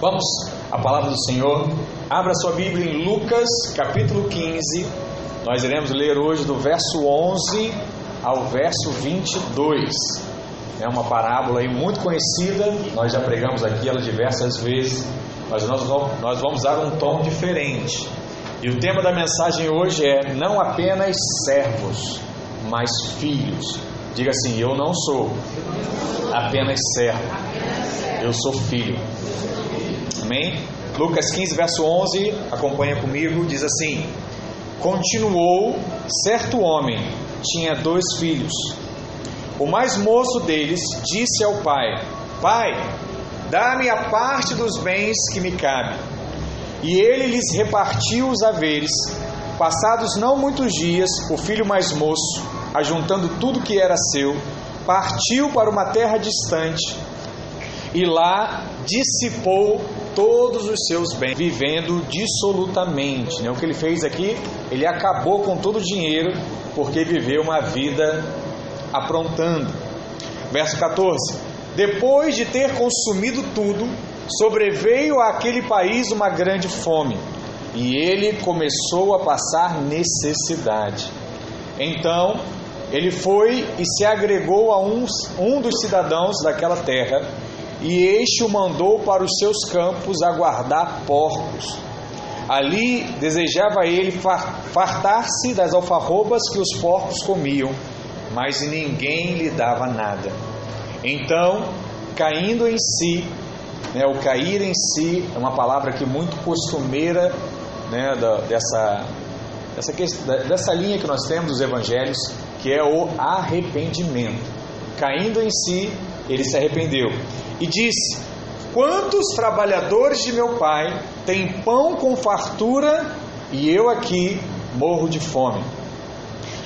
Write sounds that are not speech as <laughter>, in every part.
Vamos à palavra do Senhor. Abra sua Bíblia em Lucas, capítulo 15. Nós iremos ler hoje do verso 11 ao verso 22. É uma parábola aí muito conhecida, nós já pregamos aqui ela diversas vezes, mas nós vamos, nós vamos dar um tom diferente. E o tema da mensagem hoje é: não apenas servos, mas filhos. Diga assim: eu não sou apenas servo, eu sou filho. Amém? Lucas 15, verso 11, acompanha comigo, diz assim: Continuou, certo homem tinha dois filhos. O mais moço deles disse ao pai: Pai, dá-me a parte dos bens que me cabe. E ele lhes repartiu os haveres. Passados não muitos dias, o filho mais moço, ajuntando tudo que era seu, partiu para uma terra distante e lá dissipou todos os seus bens, vivendo dissolutamente. Né? O que ele fez aqui, ele acabou com todo o dinheiro, porque viveu uma vida aprontando. Verso 14: Depois de ter consumido tudo, sobreveio àquele país uma grande fome, e ele começou a passar necessidade. Então ele foi e se agregou a uns, um dos cidadãos daquela terra e este o mandou para os seus campos a guardar porcos. Ali desejava ele fartar-se das alfarrobas que os porcos comiam, mas ninguém lhe dava nada. Então, caindo em si, né, o cair em si é uma palavra que muito costumeira né, da, dessa, dessa, dessa linha que nós temos dos evangelhos, que é o arrependimento. Caindo em si, ele se arrependeu e disse: Quantos trabalhadores de meu pai têm pão com fartura e eu aqui morro de fome?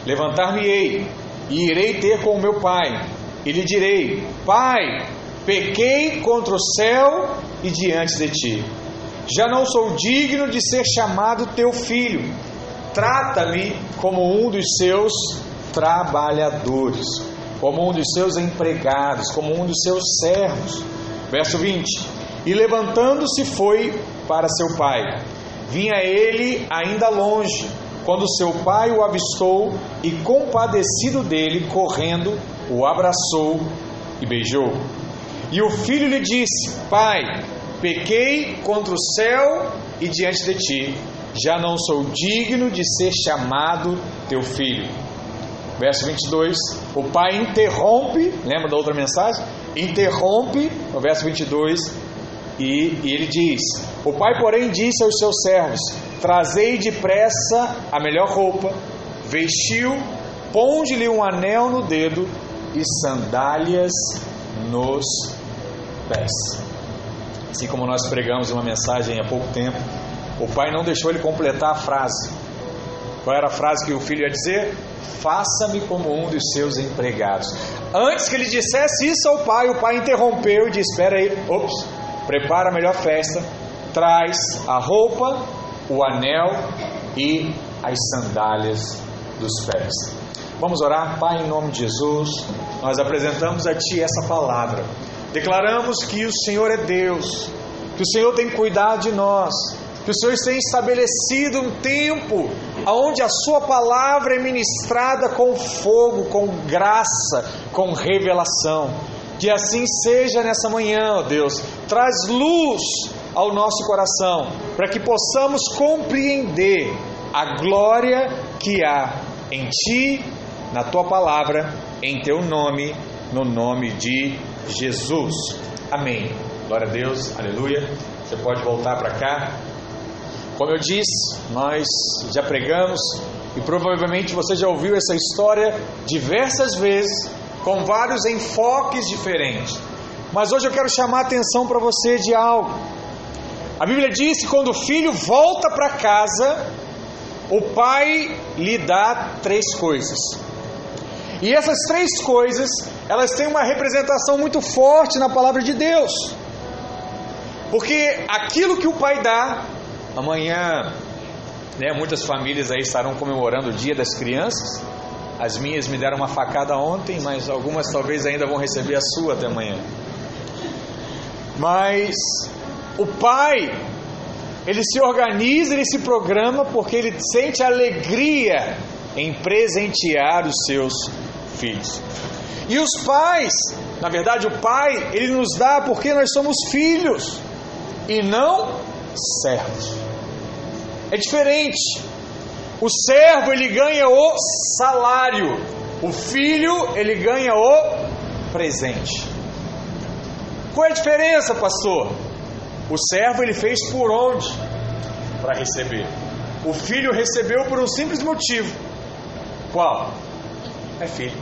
Levantar-me-ei e irei ter com meu pai, e lhe direi: Pai, pequei contra o céu e diante de ti. Já não sou digno de ser chamado teu filho. Trata-me como um dos seus trabalhadores como um dos seus empregados, como um dos seus servos. Verso 20: E levantando-se foi para seu pai. Vinha ele ainda longe, quando seu pai o avistou e, compadecido dele, correndo, o abraçou e beijou. E o filho lhe disse: Pai, pequei contra o céu e diante de ti, já não sou digno de ser chamado teu filho. Verso 22, o pai interrompe, lembra da outra mensagem? Interrompe, no verso 22, e, e ele diz: O pai, porém, disse aos seus servos: Trazei depressa a melhor roupa, vestiu, ponde-lhe um anel no dedo e sandálias nos pés. Assim como nós pregamos uma mensagem há pouco tempo, o pai não deixou ele completar a frase. Qual era a frase que o filho ia dizer? Faça-me como um dos seus empregados. Antes que ele dissesse isso ao pai, o pai interrompeu e disse: Espera aí, ops, prepara a melhor festa, traz a roupa, o anel e as sandálias dos pés. Vamos orar, Pai, em nome de Jesus. Nós apresentamos a Ti essa palavra. Declaramos que o Senhor é Deus, que o Senhor tem cuidado de nós, que o Senhor tem estabelecido um tempo onde a Sua palavra é ministrada com fogo, com graça, com revelação. Que assim seja nessa manhã, ó Deus. Traz luz ao nosso coração, para que possamos compreender a glória que há em Ti, na Tua palavra, em Teu nome, no nome de Jesus. Amém. Glória a Deus, aleluia. Você pode voltar para cá. Como eu disse, nós já pregamos e provavelmente você já ouviu essa história diversas vezes, com vários enfoques diferentes. Mas hoje eu quero chamar a atenção para você de algo. A Bíblia diz que quando o filho volta para casa, o pai lhe dá três coisas. E essas três coisas, elas têm uma representação muito forte na palavra de Deus. Porque aquilo que o pai dá, amanhã, né, muitas famílias aí estarão comemorando o Dia das Crianças. As minhas me deram uma facada ontem, mas algumas talvez ainda vão receber a sua até amanhã. Mas O pai, ele se organiza, ele se programa porque ele sente alegria em presentear os seus filhos. E os pais, na verdade, o pai, ele nos dá porque nós somos filhos e não servos. É diferente. O servo ele ganha o salário, o filho ele ganha o presente. Qual é a diferença, pastor? O servo ele fez por onde para receber? O filho recebeu por um simples motivo. Qual? É filho.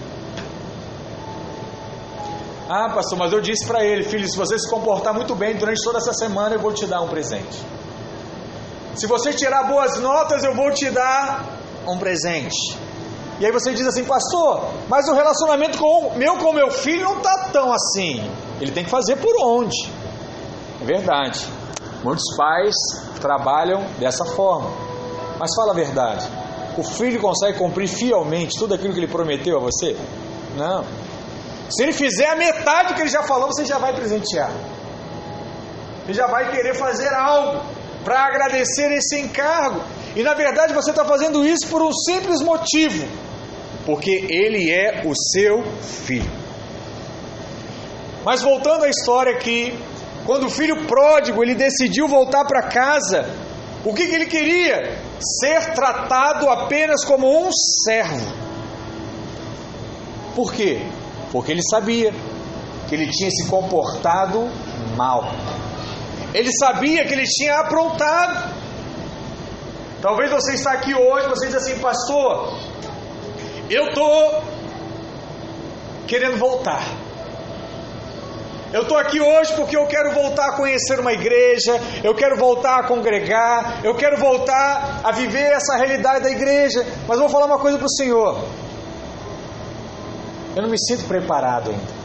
Ah, pastor, mas eu disse para ele, filho, se você se comportar muito bem durante toda essa semana, eu vou te dar um presente. Se você tirar boas notas, eu vou te dar um presente. E aí você diz assim, pastor, mas o relacionamento com meu com meu filho não está tão assim. Ele tem que fazer por onde? É verdade. Muitos pais trabalham dessa forma. Mas fala a verdade. O filho consegue cumprir fielmente tudo aquilo que ele prometeu a você? Não. Se ele fizer a metade do que ele já falou, você já vai presentear. Ele já vai querer fazer algo para agradecer esse encargo. E na verdade você está fazendo isso por um simples motivo: porque ele é o seu filho. Mas voltando à história aqui, quando o filho pródigo ele decidiu voltar para casa, o que, que ele queria? Ser tratado apenas como um servo. Por quê? Porque ele sabia que ele tinha se comportado mal. Ele sabia que ele tinha aprontado. Talvez você está aqui hoje, você diz assim, pastor, eu estou querendo voltar. Eu estou aqui hoje porque eu quero voltar a conhecer uma igreja, eu quero voltar a congregar, eu quero voltar a viver essa realidade da igreja. Mas vou falar uma coisa para o Senhor. Eu não me sinto preparado ainda.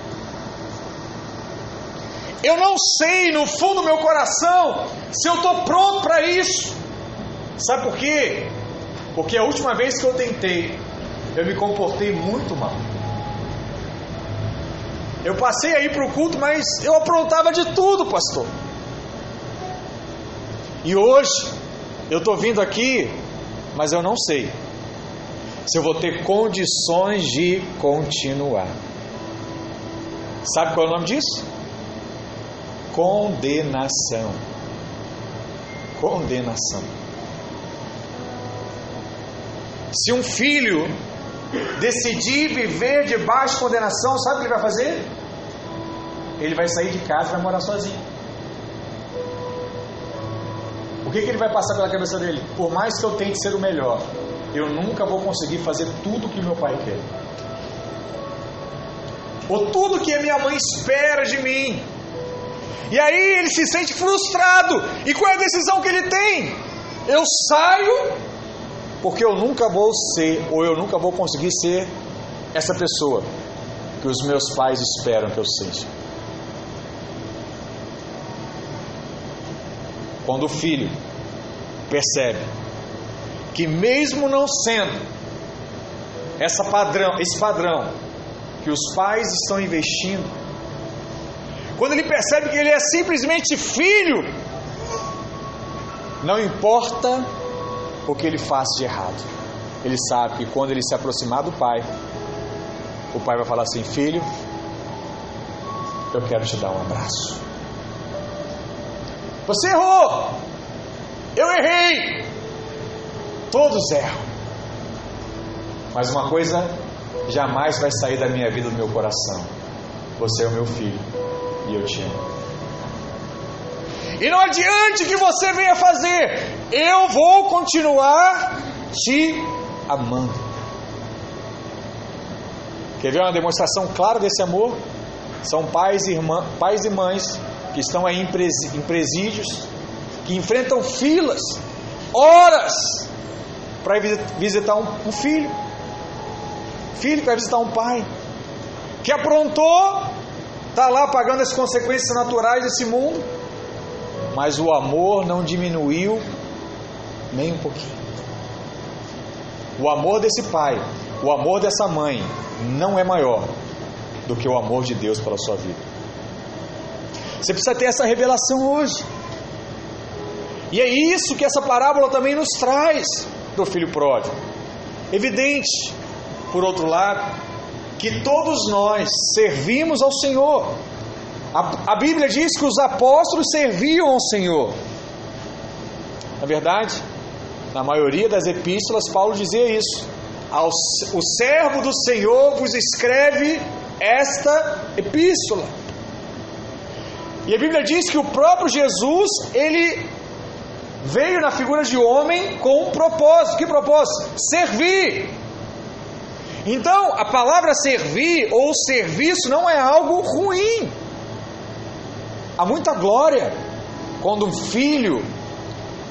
Eu não sei no fundo do meu coração se eu estou pronto para isso. Sabe por quê? Porque a última vez que eu tentei, eu me comportei muito mal. Eu passei aí para o culto, mas eu aprontava de tudo, pastor. E hoje, eu estou vindo aqui, mas eu não sei se eu vou ter condições de continuar. Sabe qual é o nome disso? Condenação. Condenação. Se um filho decidir viver debaixo de condenação, sabe o que ele vai fazer? Ele vai sair de casa e vai morar sozinho. O que, que ele vai passar pela cabeça dele? Por mais que eu tente ser o melhor, eu nunca vou conseguir fazer tudo que meu pai quer. Ou tudo que a minha mãe espera de mim. E aí ele se sente frustrado. E qual é a decisão que ele tem? Eu saio porque eu nunca vou ser, ou eu nunca vou conseguir ser essa pessoa que os meus pais esperam que eu seja. Quando o filho percebe que mesmo não sendo essa padrão, esse padrão que os pais estão investindo, quando ele percebe que ele é simplesmente filho, não importa o que ele faz de errado, ele sabe que quando ele se aproximar do pai, o pai vai falar assim: Filho, eu quero te dar um abraço. Você errou, eu errei, todos erram, mas uma coisa jamais vai sair da minha vida, do meu coração: você é o meu filho e eu te amo. E não adiante que você venha fazer, eu vou continuar te amando. Quer ver uma demonstração clara desse amor? São pais e, irmã, pais e mães que estão aí em presídios, que enfrentam filas, horas, para visitar um, um filho. Filho para visitar um pai, que aprontou está lá pagando as consequências naturais desse mundo, mas o amor não diminuiu nem um pouquinho. O amor desse pai, o amor dessa mãe, não é maior do que o amor de Deus pela sua vida. Você precisa ter essa revelação hoje. E é isso que essa parábola também nos traz do filho pródigo. Evidente, por outro lado, que todos nós servimos ao Senhor. A, a Bíblia diz que os apóstolos serviam ao Senhor. Na verdade, na maioria das epístolas, Paulo dizia isso. Ao, o servo do Senhor vos escreve esta epístola. E a Bíblia diz que o próprio Jesus, ele veio na figura de homem com um propósito. Que propósito? Servir. Então, a palavra servir ou serviço não é algo ruim. Há muita glória quando um filho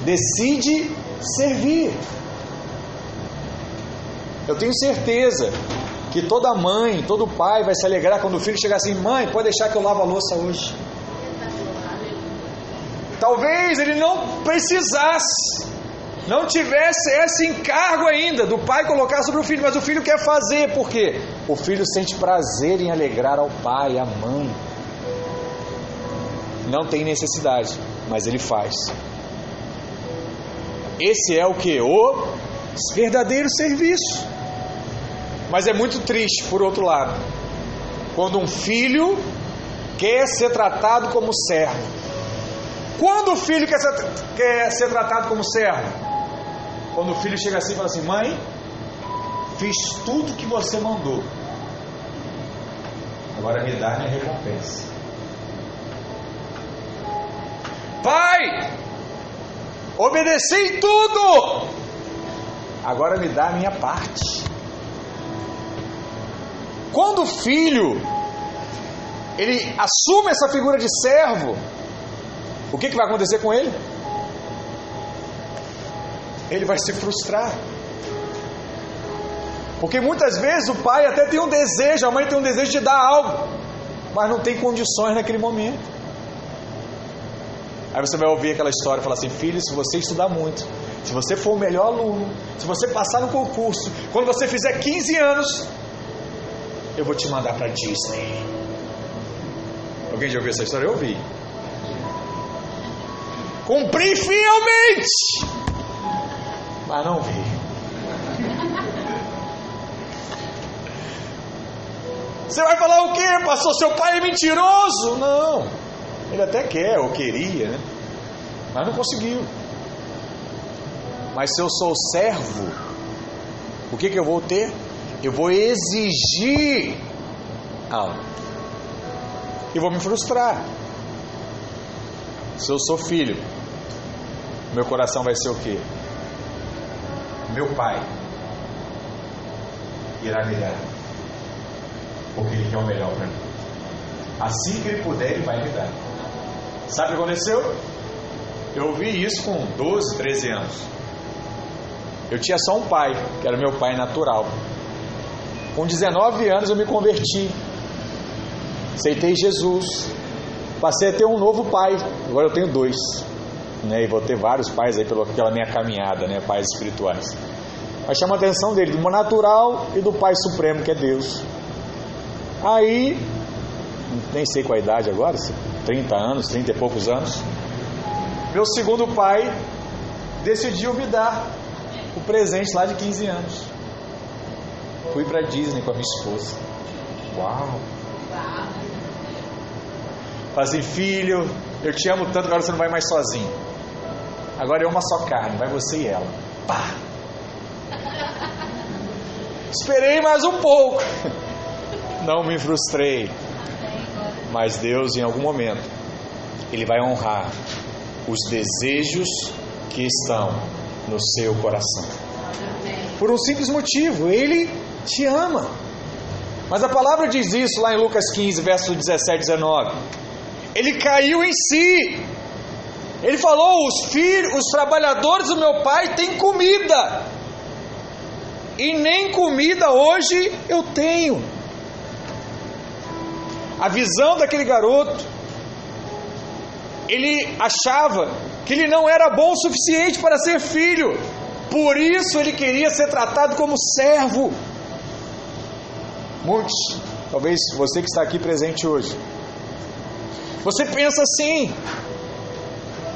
decide servir. Eu tenho certeza que toda mãe, todo pai vai se alegrar quando o filho chegar assim: mãe, pode deixar que eu lavo a louça hoje. Talvez ele não precisasse, não tivesse esse encargo ainda do pai colocar sobre o filho, mas o filho quer fazer, por quê? O filho sente prazer em alegrar ao pai, à mãe. Não tem necessidade, mas ele faz. Esse é o que? O verdadeiro serviço. Mas é muito triste, por outro lado, quando um filho quer ser tratado como servo. Quando o filho quer ser, quer ser tratado como servo? Quando o filho chega assim e fala assim: Mãe, fiz tudo que você mandou. Agora me dá minha recompensa. Pai, obedeci tudo. Agora me dá a minha parte. Quando o filho ele assume essa figura de servo, o que, que vai acontecer com ele? Ele vai se frustrar. Porque muitas vezes o pai até tem um desejo, a mãe tem um desejo de dar algo, mas não tem condições naquele momento. Aí você vai ouvir aquela história e falar assim: filho, se você estudar muito, se você for o melhor aluno, se você passar no concurso, quando você fizer 15 anos, eu vou te mandar para Disney. Alguém já ouviu essa história? Eu ouvi. Cumpri fielmente, mas não vi. Você vai falar o quê, pastor? Seu pai é mentiroso? Não. Ele até quer, ou queria, né? Mas não conseguiu. Mas se eu sou servo, o que, que eu vou ter? Eu vou exigir algo. E vou me frustrar. Se eu sou filho, meu coração vai ser o quê? Meu pai irá me dar. Porque ele quer o melhor para mim. Assim que ele puder, ele vai me dar. Sabe o que aconteceu? Eu ouvi isso com 12, 13 anos. Eu tinha só um pai, que era meu pai natural. Com 19 anos eu me converti. Aceitei Jesus. Passei a ter um novo pai. Agora eu tenho dois. Né? E vou ter vários pais aí pela minha caminhada, né? Pais espirituais. Mas chama a atenção dele, do natural e do Pai Supremo, que é Deus. Aí, nem sei qual a idade agora, 30 anos, 30 e poucos anos. Meu segundo pai decidiu me dar o presente lá de 15 anos. Fui para Disney com a minha esposa. Uau! Falei assim, filho, eu te amo tanto, agora você não vai mais sozinho. Agora é uma só carne, vai você e ela. Pá! Esperei mais um pouco. Não me frustrei. Mas Deus, em algum momento, Ele vai honrar os desejos que estão no seu coração. Por um simples motivo, Ele te ama. Mas a palavra diz isso lá em Lucas 15, verso 17 e 19. Ele caiu em si. Ele falou: os filhos, os trabalhadores do meu pai têm comida. E nem comida hoje eu tenho. A visão daquele garoto, ele achava que ele não era bom o suficiente para ser filho, por isso ele queria ser tratado como servo. Muitos, talvez você que está aqui presente hoje, você pensa assim: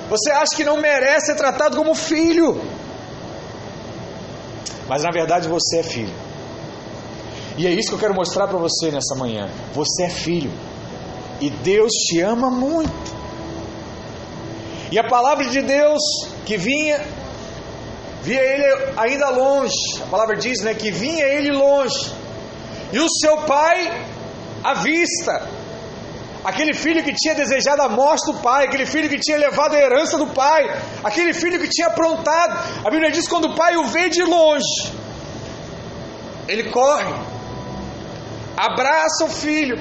Você acha que não merece ser tratado como filho. Mas na verdade você é filho. E é isso que eu quero mostrar para você nessa manhã. Você é filho. E Deus te ama muito. E a palavra de Deus que vinha, via ele ainda longe. A palavra diz né, que vinha ele longe. E o seu pai à vista. Aquele filho que tinha desejado a morte do pai, aquele filho que tinha levado a herança do pai, aquele filho que tinha aprontado. A Bíblia diz quando o pai o vê de longe, ele corre, abraça o filho,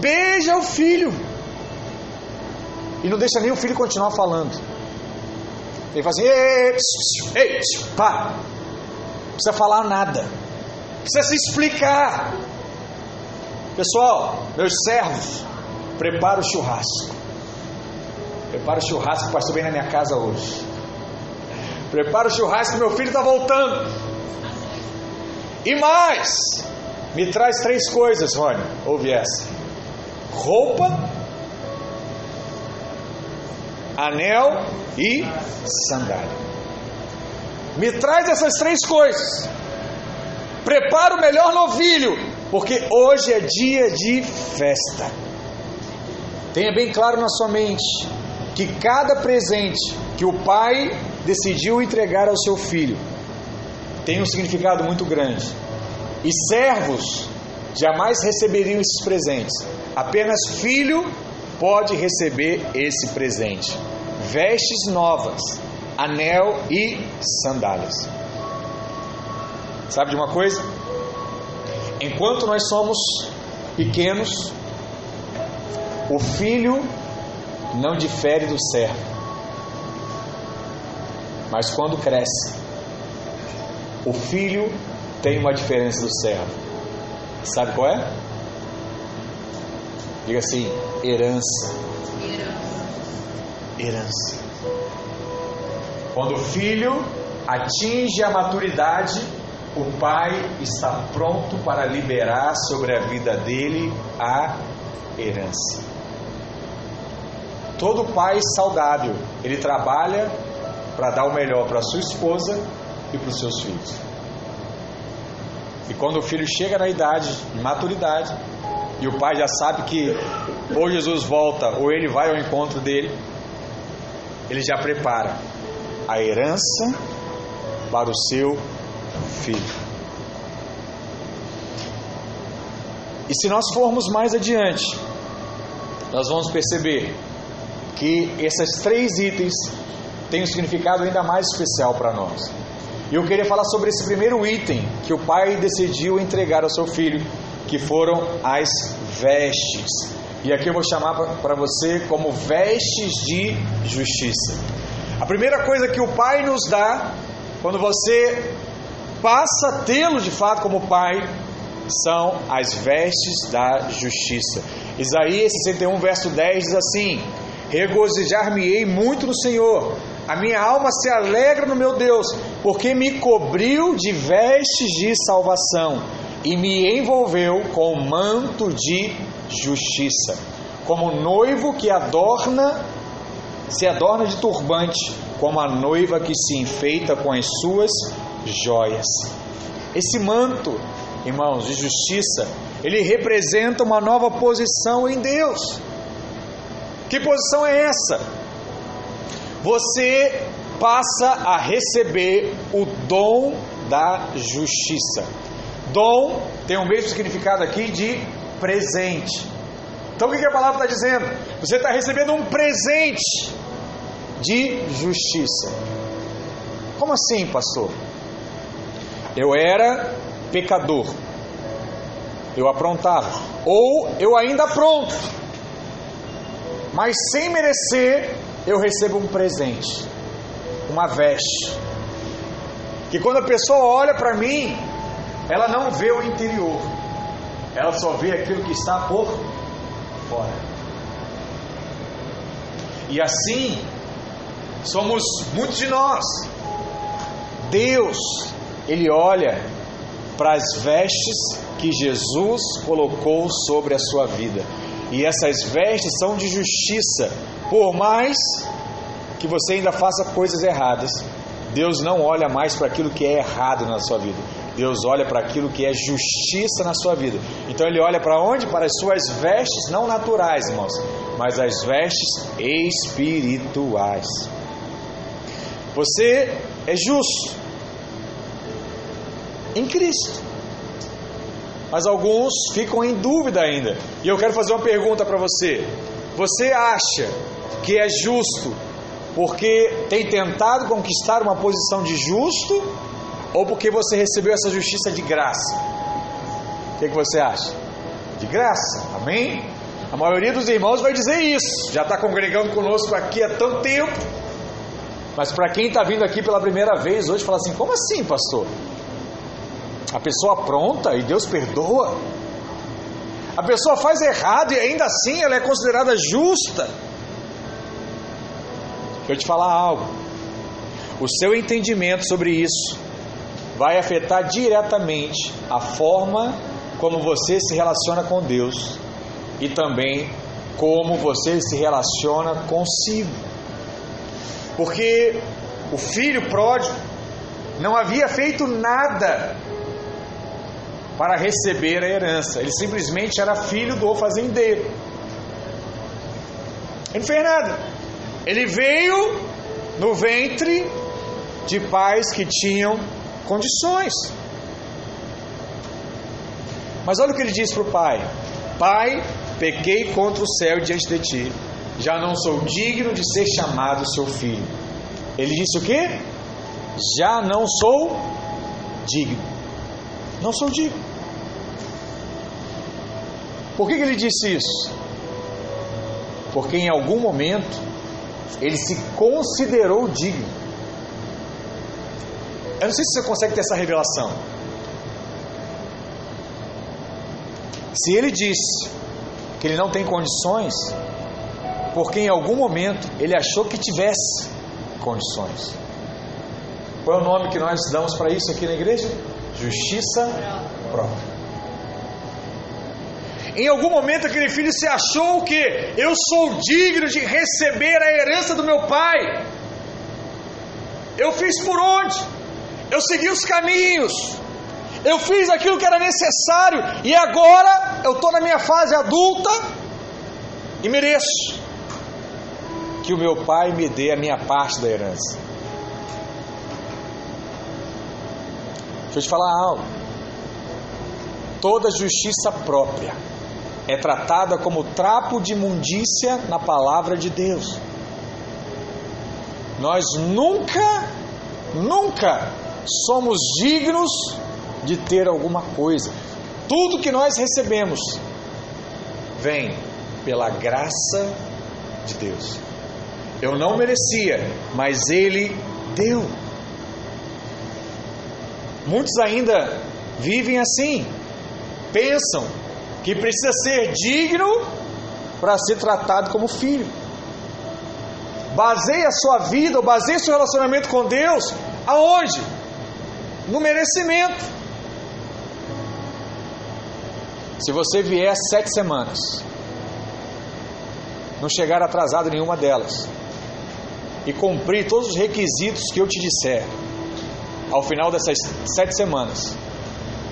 beija o filho e não deixa nem o filho continuar falando. Ele fala assim: ei, ei, ei, não precisa falar nada, precisa se explicar. Pessoal, meus servos, prepara o churrasco. Prepara o churrasco, pastor vem na minha casa hoje. Prepara o churrasco, meu filho está voltando. E mais, me traz três coisas, Rony. Ouve essa: roupa, anel e sandália. Me traz essas três coisas. Prepara o melhor novilho porque hoje é dia de festa. Tenha bem claro na sua mente que cada presente que o pai decidiu entregar ao seu filho tem um significado muito grande. E servos jamais receberiam esses presentes. Apenas filho pode receber esse presente: vestes novas, anel e sandálias. Sabe de uma coisa? Enquanto nós somos pequenos, o filho não difere do servo. Mas quando cresce, o filho tem uma diferença do servo. Sabe qual é? Diga assim: herança. Herança. Quando o filho atinge a maturidade, o pai está pronto para liberar sobre a vida dele a herança. Todo pai saudável, ele trabalha para dar o melhor para sua esposa e para os seus filhos. E quando o filho chega na idade, maturidade, e o pai já sabe que ou Jesus volta ou ele vai ao encontro dele, ele já prepara a herança para o seu filho. E se nós formos mais adiante, nós vamos perceber que esses três itens têm um significado ainda mais especial para nós. E eu queria falar sobre esse primeiro item que o pai decidiu entregar ao seu filho, que foram as vestes. E aqui eu vou chamar para você como vestes de justiça. A primeira coisa que o pai nos dá, quando você passa a tê-lo de fato como pai, são as vestes da justiça. Isaías 61, verso 10 diz assim: Regozijar-me-ei muito no Senhor, a minha alma se alegra no meu Deus, porque me cobriu de vestes de salvação e me envolveu com manto de justiça, como noivo que adorna, se adorna de turbante, como a noiva que se enfeita com as suas joias. Esse manto, irmãos, de justiça, ele representa uma nova posição em Deus. Que posição é essa? Você passa a receber o dom da justiça. Dom tem o mesmo significado aqui de presente. Então o que a palavra está dizendo? Você está recebendo um presente de justiça. Como assim, pastor? Eu era pecador. Eu aprontava. Ou eu ainda apronto. Mas sem merecer, eu recebo um presente. Uma veste. Que quando a pessoa olha para mim, ela não vê o interior. Ela só vê aquilo que está por fora. E assim, somos muitos de nós. Deus ele olha para as vestes que Jesus colocou sobre a sua vida. E essas vestes são de justiça, por mais que você ainda faça coisas erradas, Deus não olha mais para aquilo que é errado na sua vida. Deus olha para aquilo que é justiça na sua vida. Então ele olha para onde? Para as suas vestes não naturais, irmãos, mas as vestes espirituais. Você é justo em Cristo. Mas alguns ficam em dúvida ainda. E eu quero fazer uma pergunta para você. Você acha que é justo porque tem tentado conquistar uma posição de justo ou porque você recebeu essa justiça de graça? O que, que você acha? De graça, amém? A maioria dos irmãos vai dizer isso, já está congregando conosco aqui há tanto tempo. Mas para quem está vindo aqui pela primeira vez hoje, fala assim: como assim, pastor? A pessoa pronta e Deus perdoa? A pessoa faz errado e ainda assim ela é considerada justa? Deixa eu te falar algo. O seu entendimento sobre isso vai afetar diretamente a forma como você se relaciona com Deus e também como você se relaciona consigo. Porque o filho pródigo não havia feito nada para receber a herança, ele simplesmente era filho do fazendeiro. Ele não fez nada. Ele veio no ventre de pais que tinham condições. Mas olha o que ele diz para o pai: Pai, pequei contra o céu diante de ti, já não sou digno de ser chamado seu filho. Ele disse o que? Já não sou digno. Não sou digno. Por que, que ele disse isso? Porque em algum momento ele se considerou digno. Eu não sei se você consegue ter essa revelação. Se ele disse que ele não tem condições, porque em algum momento ele achou que tivesse condições. Qual é o nome que nós damos para isso aqui na igreja? Justiça própria. Em algum momento aquele filho se achou que? Eu sou digno de receber a herança do meu pai. Eu fiz por onde? Eu segui os caminhos. Eu fiz aquilo que era necessário e agora eu estou na minha fase adulta e mereço que o meu pai me dê a minha parte da herança. Deixa eu te falar algo. Toda justiça própria é tratada como trapo de imundícia na palavra de Deus. Nós nunca, nunca somos dignos de ter alguma coisa. Tudo que nós recebemos vem pela graça de Deus. Eu não merecia, mas Ele deu. Muitos ainda vivem assim, pensam que precisa ser digno para ser tratado como filho. Baseia a sua vida, ou baseia seu relacionamento com Deus, aonde? No merecimento. Se você vier sete semanas, não chegar atrasado em nenhuma delas, e cumprir todos os requisitos que eu te disser, ao final dessas sete semanas,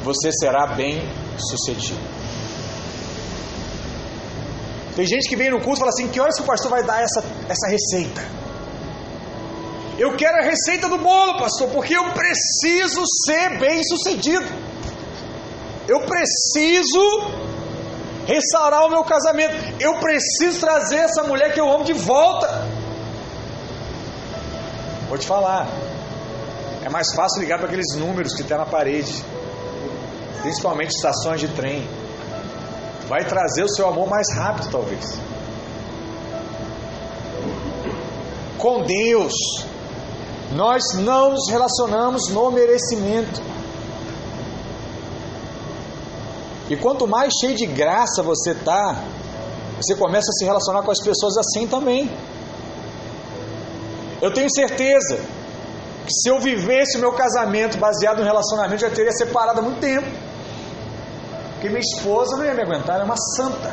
você será bem sucedido. Tem gente que vem no curso e fala assim: que horas que o pastor vai dar essa, essa receita? Eu quero a receita do bolo, pastor, porque eu preciso ser bem sucedido. Eu preciso restaurar o meu casamento. Eu preciso trazer essa mulher que eu amo de volta. Vou te falar. É mais fácil ligar para aqueles números que tem na parede, principalmente estações de trem vai trazer o seu amor mais rápido, talvez. Com Deus, nós não nos relacionamos no merecimento. E quanto mais cheio de graça você tá, você começa a se relacionar com as pessoas assim também. Eu tenho certeza que se eu vivesse o meu casamento baseado no relacionamento, já teria separado há muito tempo. Porque minha esposa não ia me aguentar, ela é uma santa.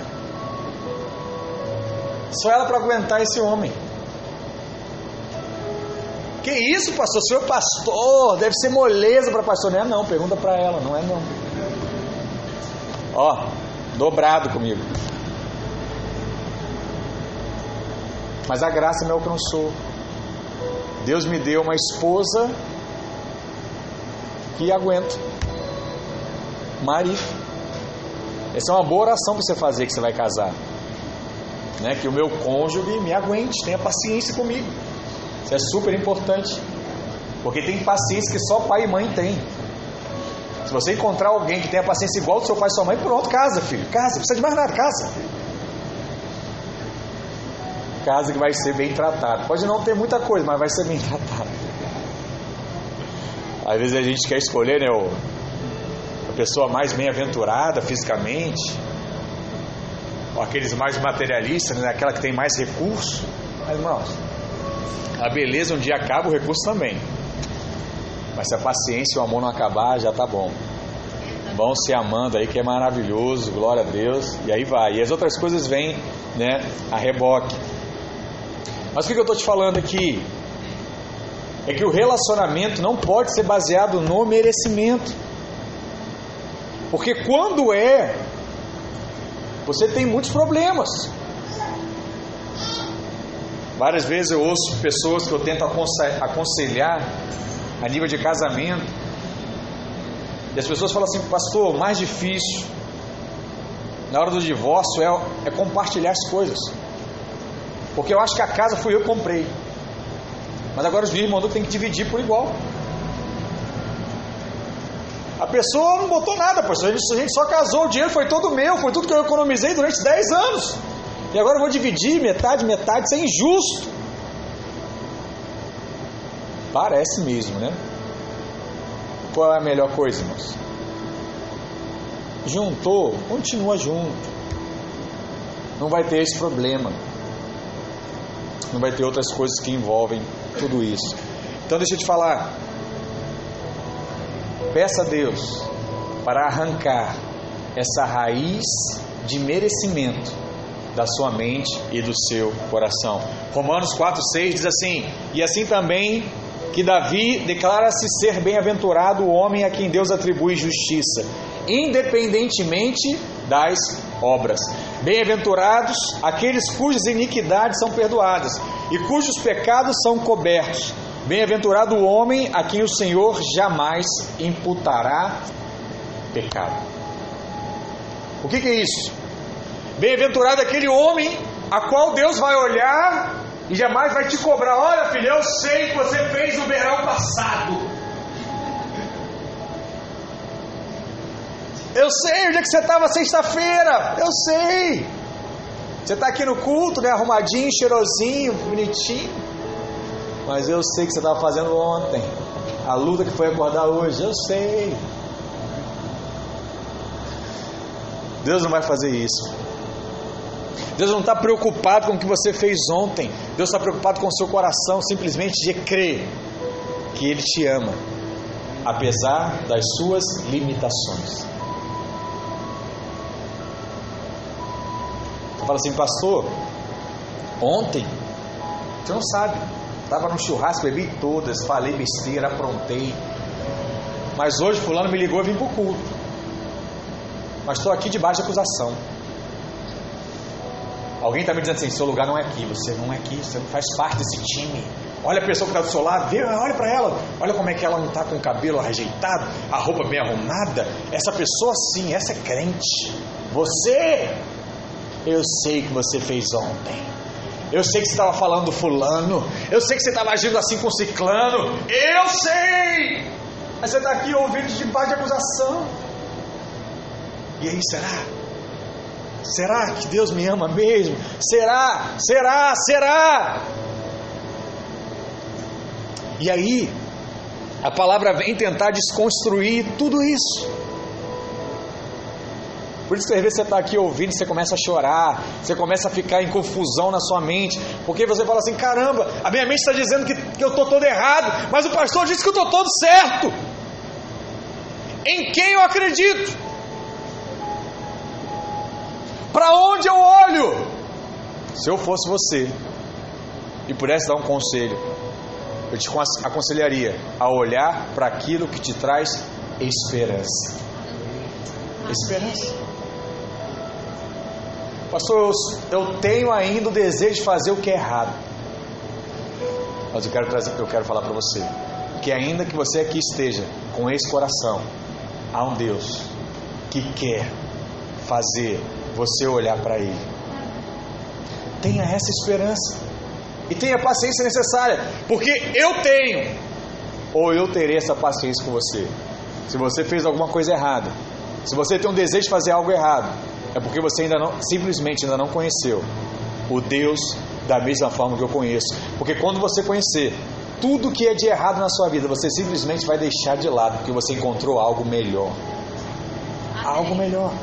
Só ela para aguentar esse homem. Que isso, pastor? Senhor é pastor, deve ser moleza para pastor. Não é não, pergunta para ela, não é não. Ó, dobrado comigo. Mas a graça me alcançou. Deus me deu uma esposa que aguenta. Mari. Essa é uma boa oração para você fazer que você vai casar. Né? Que o meu cônjuge me aguente, tenha paciência comigo. Isso é super importante. Porque tem paciência que só pai e mãe têm. Se você encontrar alguém que tenha paciência igual do seu pai e sua mãe, pronto, casa, filho. Casa, não precisa de mais nada, casa. Casa que vai ser bem tratado. Pode não ter muita coisa, mas vai ser bem <laughs> tratado. Às vezes a gente quer escolher, né, o, pessoa mais bem-aventurada fisicamente, ou aqueles mais materialistas, né, aquela que tem mais recurso. Mas, irmãos, a beleza um dia acaba, o recurso também. Mas se a paciência e o amor não acabar, já tá bom. Vão se amando aí, que é maravilhoso, glória a Deus, e aí vai. E as outras coisas vêm, né, a reboque. Mas o que eu estou te falando aqui? É que o relacionamento não pode ser baseado no merecimento. Porque quando é, você tem muitos problemas. Várias vezes eu ouço pessoas que eu tento aconselhar a nível de casamento. E as pessoas falam assim, pastor, mais difícil na hora do divórcio é, é compartilhar as coisas. Porque eu acho que a casa fui eu que comprei. Mas agora os irmãos tem que dividir por igual. A pessoa não botou nada, pastor. A gente só casou, o dinheiro foi todo meu, foi tudo que eu economizei durante 10 anos. E agora eu vou dividir metade, metade, isso é injusto. Parece mesmo, né? Qual é a melhor coisa, irmãos? Juntou, continua junto. Não vai ter esse problema. Não vai ter outras coisas que envolvem tudo isso. Então deixa eu te falar. Peça a Deus para arrancar essa raiz de merecimento da sua mente e do seu coração. Romanos 4,6 diz assim: E assim também que Davi declara-se ser bem-aventurado o homem a quem Deus atribui justiça, independentemente das obras. Bem-aventurados aqueles cujas iniquidades são perdoadas e cujos pecados são cobertos. Bem-aventurado o homem a quem o Senhor jamais imputará pecado. O que, que é isso? Bem-aventurado aquele homem a qual Deus vai olhar e jamais vai te cobrar. Olha, filho, eu sei que você fez no verão passado. Eu sei onde é que você estava sexta-feira. Eu sei. Você está aqui no culto, né? Arrumadinho, cheirosinho, bonitinho. Mas eu sei que você estava fazendo ontem. A luta que foi acordar hoje. Eu sei. Deus não vai fazer isso. Deus não está preocupado com o que você fez ontem. Deus está preocupado com o seu coração, simplesmente de crer que Ele te ama, apesar das suas limitações. Fala assim, pastor, ontem, você não sabe, estava no churrasco, bebi todas, falei besteira, aprontei. Mas hoje fulano me ligou e vim para o culto. Mas estou aqui debaixo de acusação. Alguém está me dizendo assim: seu lugar não é aqui, você não é aqui, você não faz parte desse time. Olha a pessoa que está do seu lado, vê, olha para ela, olha como é que ela não está com o cabelo rejeitado, a roupa bem arrumada. Essa pessoa sim, essa é crente. Você, eu sei que você fez ontem. Eu sei que você estava falando do fulano. Eu sei que você estava agindo assim com ciclano. Eu sei! Mas você está aqui ouvindo de de acusação. E aí, será? Será que Deus me ama mesmo? Será? Será? Será? E aí, a palavra vem tentar desconstruir tudo isso. Por isso que às vezes você está aqui ouvindo, você começa a chorar, você começa a ficar em confusão na sua mente, porque você fala assim: caramba, a minha mente está dizendo que, que eu estou todo errado, mas o pastor disse que eu estou todo certo. Em quem eu acredito? Para onde eu olho? Se eu fosse você e pudesse dar um conselho, eu te aconselharia a olhar para aquilo que te traz esperança. Esperança. Pastor, eu tenho ainda o desejo de fazer o que é errado. Mas eu quero, trazer, eu quero falar para você que ainda que você aqui esteja com esse coração, há um Deus que quer fazer você olhar para Ele. Tenha essa esperança e tenha a paciência necessária, porque eu tenho, ou eu terei essa paciência com você. Se você fez alguma coisa errada, se você tem um desejo de fazer algo errado, é porque você ainda não, simplesmente ainda não conheceu o Deus da mesma forma que eu conheço. Porque quando você conhecer tudo que é de errado na sua vida, você simplesmente vai deixar de lado, porque você encontrou algo melhor. Algo melhor.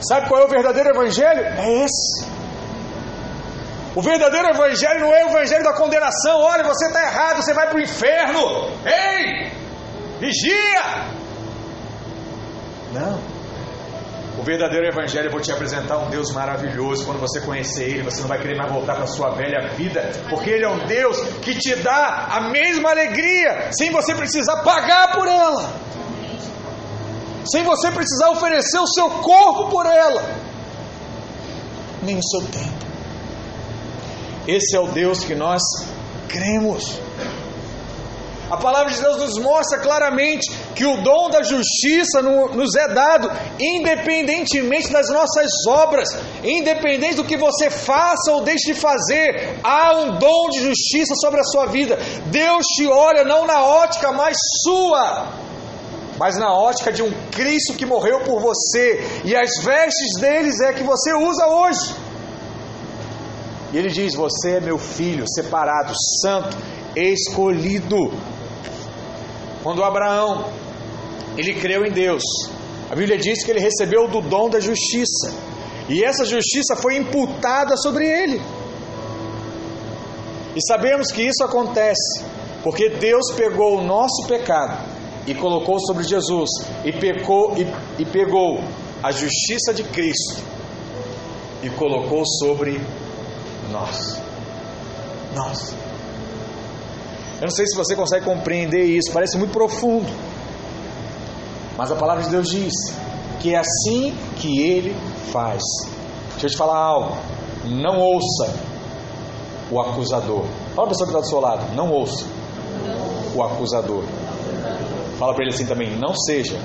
Sabe qual é o verdadeiro evangelho? É esse. O verdadeiro evangelho não é o evangelho da condenação. Olha, você está errado, você vai para o inferno. Ei! Vigia! Não. O verdadeiro evangelho, eu vou te apresentar um Deus maravilhoso. Quando você conhecer Ele, você não vai querer mais voltar para a sua velha vida, porque Ele é um Deus que te dá a mesma alegria, sem você precisar pagar por ela, sem você precisar oferecer o seu corpo por ela, nem o seu tempo. Esse é o Deus que nós cremos. A palavra de Deus nos mostra claramente que o dom da justiça nos é dado independentemente das nossas obras, independente do que você faça ou deixe de fazer, há um dom de justiça sobre a sua vida. Deus te olha não na ótica mais sua, mas na ótica de um Cristo que morreu por você, e as vestes deles é que você usa hoje. E ele diz: Você é meu filho, separado, santo, escolhido. Quando Abraão ele creu em Deus, a Bíblia diz que ele recebeu do dom da justiça, e essa justiça foi imputada sobre ele. E sabemos que isso acontece porque Deus pegou o nosso pecado e colocou sobre Jesus, e, pecou, e, e pegou a justiça de Cristo e colocou sobre nós. Nós. Eu não sei se você consegue compreender isso, parece muito profundo. Mas a palavra de Deus diz que é assim que ele faz. Deixa eu te falar algo. Não ouça o acusador. Fala a pessoa que está do seu lado. Não ouça o acusador. Fala para ele assim também. Não seja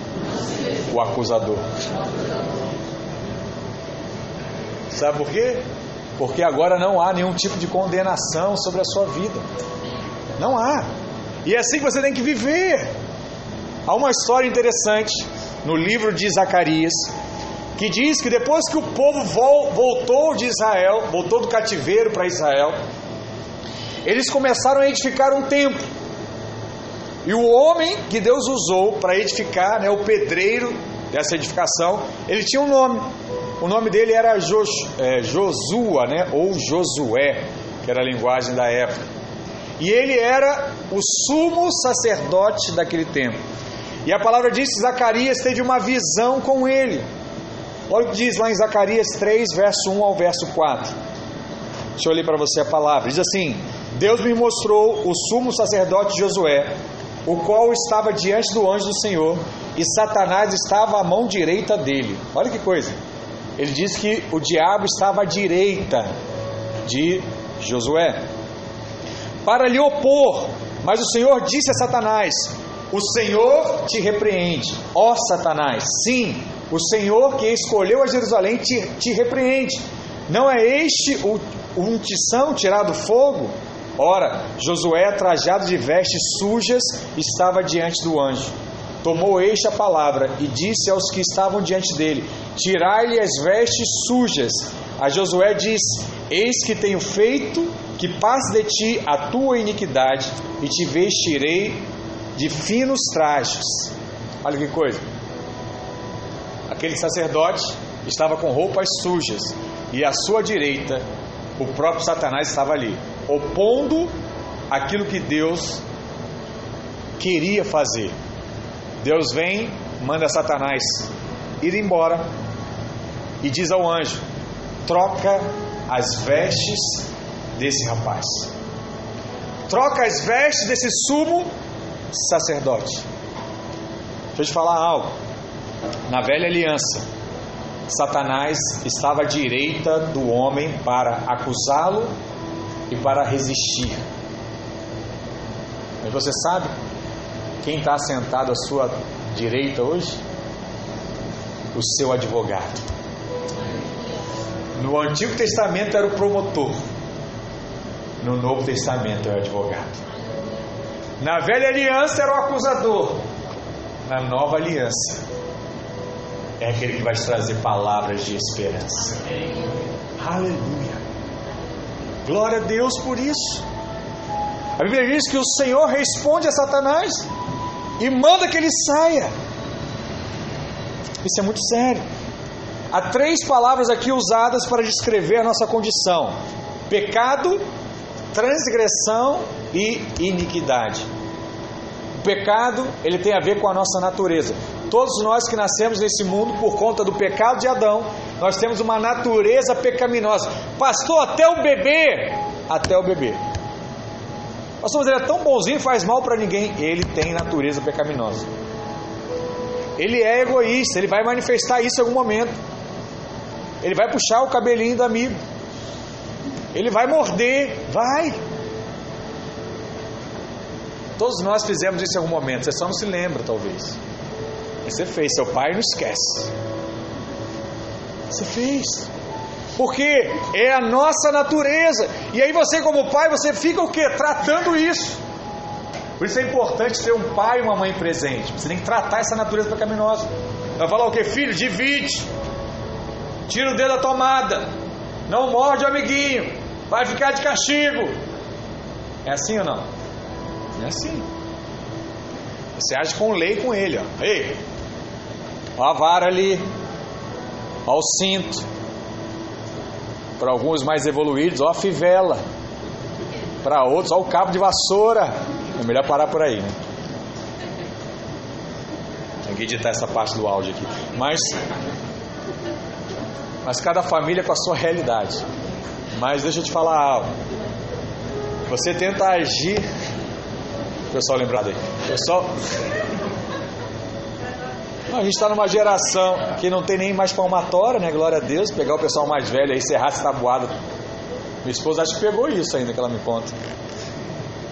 o acusador. Sabe por quê? Porque agora não há nenhum tipo de condenação sobre a sua vida. Não há. E é assim que você tem que viver. Há uma história interessante no livro de Zacarias que diz que depois que o povo voltou de Israel, voltou do cativeiro para Israel, eles começaram a edificar um templo. E o homem que Deus usou para edificar, né, o pedreiro dessa edificação, ele tinha um nome. O nome dele era é, Josua, né, ou Josué, que era a linguagem da época. E ele era o sumo sacerdote daquele tempo. E a palavra diz que Zacarias teve uma visão com ele. Olha o que diz lá em Zacarias 3, verso 1 ao verso 4. Deixa eu ler para você a palavra. Diz assim: Deus me mostrou o sumo sacerdote Josué, o qual estava diante do anjo do Senhor, e Satanás estava à mão direita dele. Olha que coisa. Ele diz que o diabo estava à direita de Josué para lhe opor. Mas o Senhor disse a Satanás: O Senhor te repreende, ó Satanás. Sim, o Senhor que escolheu a Jerusalém te, te repreende. Não é este o, o untição tirado do fogo? Ora, Josué, trajado de vestes sujas, estava diante do anjo. Tomou este a palavra e disse aos que estavam diante dele: Tirai-lhe as vestes sujas. A Josué disse: Eis que tenho feito que passe de ti a tua iniquidade e te vestirei de finos trajes. Olha que coisa. Aquele sacerdote estava com roupas sujas e à sua direita o próprio Satanás estava ali, opondo aquilo que Deus queria fazer. Deus vem, manda Satanás ir embora e diz ao anjo: troca as vestes desse rapaz. troca as vestes desse sumo sacerdote. Deixa eu te falar algo. Na velha aliança, Satanás estava à direita do homem para acusá-lo e para resistir. Mas você sabe quem está sentado à sua direita hoje? O seu advogado. No Antigo Testamento era o promotor, no Novo Testamento é o advogado. Na velha aliança era o acusador, na nova aliança é aquele que vai te trazer palavras de esperança. Aleluia. Glória a Deus por isso. A Bíblia diz que o Senhor responde a Satanás e manda que ele saia. Isso é muito sério. Há três palavras aqui usadas para descrever a nossa condição: pecado, transgressão e iniquidade. O pecado, ele tem a ver com a nossa natureza. Todos nós que nascemos nesse mundo por conta do pecado de Adão, nós temos uma natureza pecaminosa. Pastor, até o bebê, até o bebê. Pastor, mas ele é tão bonzinho, faz mal para ninguém. Ele tem natureza pecaminosa. Ele é egoísta, ele vai manifestar isso em algum momento. Ele vai puxar o cabelinho do amigo. Ele vai morder, vai. Todos nós fizemos isso em algum momento, você só não se lembra, talvez. Você fez, seu pai não esquece. Você fez. Porque é a nossa natureza. E aí você, como pai, você fica o quê? Tratando isso. Por isso é importante ter um pai e uma mãe presente. Você tem que tratar essa natureza pecaminosa. Vai falar o que? Filho, divide. Tira o dedo da tomada. Não morde o amiguinho. Vai ficar de castigo. É assim ou não? É assim. Você age com lei com ele. Ó. Ei, Olha a vara ali. Olha o cinto. Para alguns mais evoluídos, olha a fivela. Para outros, olha o cabo de vassoura. É melhor parar por aí, né? Tem que editar essa parte do áudio aqui. Mas, mas cada família com a sua realidade. Mas deixa eu te falar algo. Você tenta agir. Pessoal lembrado aí. Pessoal, a gente está numa geração que não tem nem mais palmatória, né? Glória a Deus. Pegar o pessoal mais velho aí, serrasse tabuada. Minha esposa acho que pegou isso ainda que ela me conta.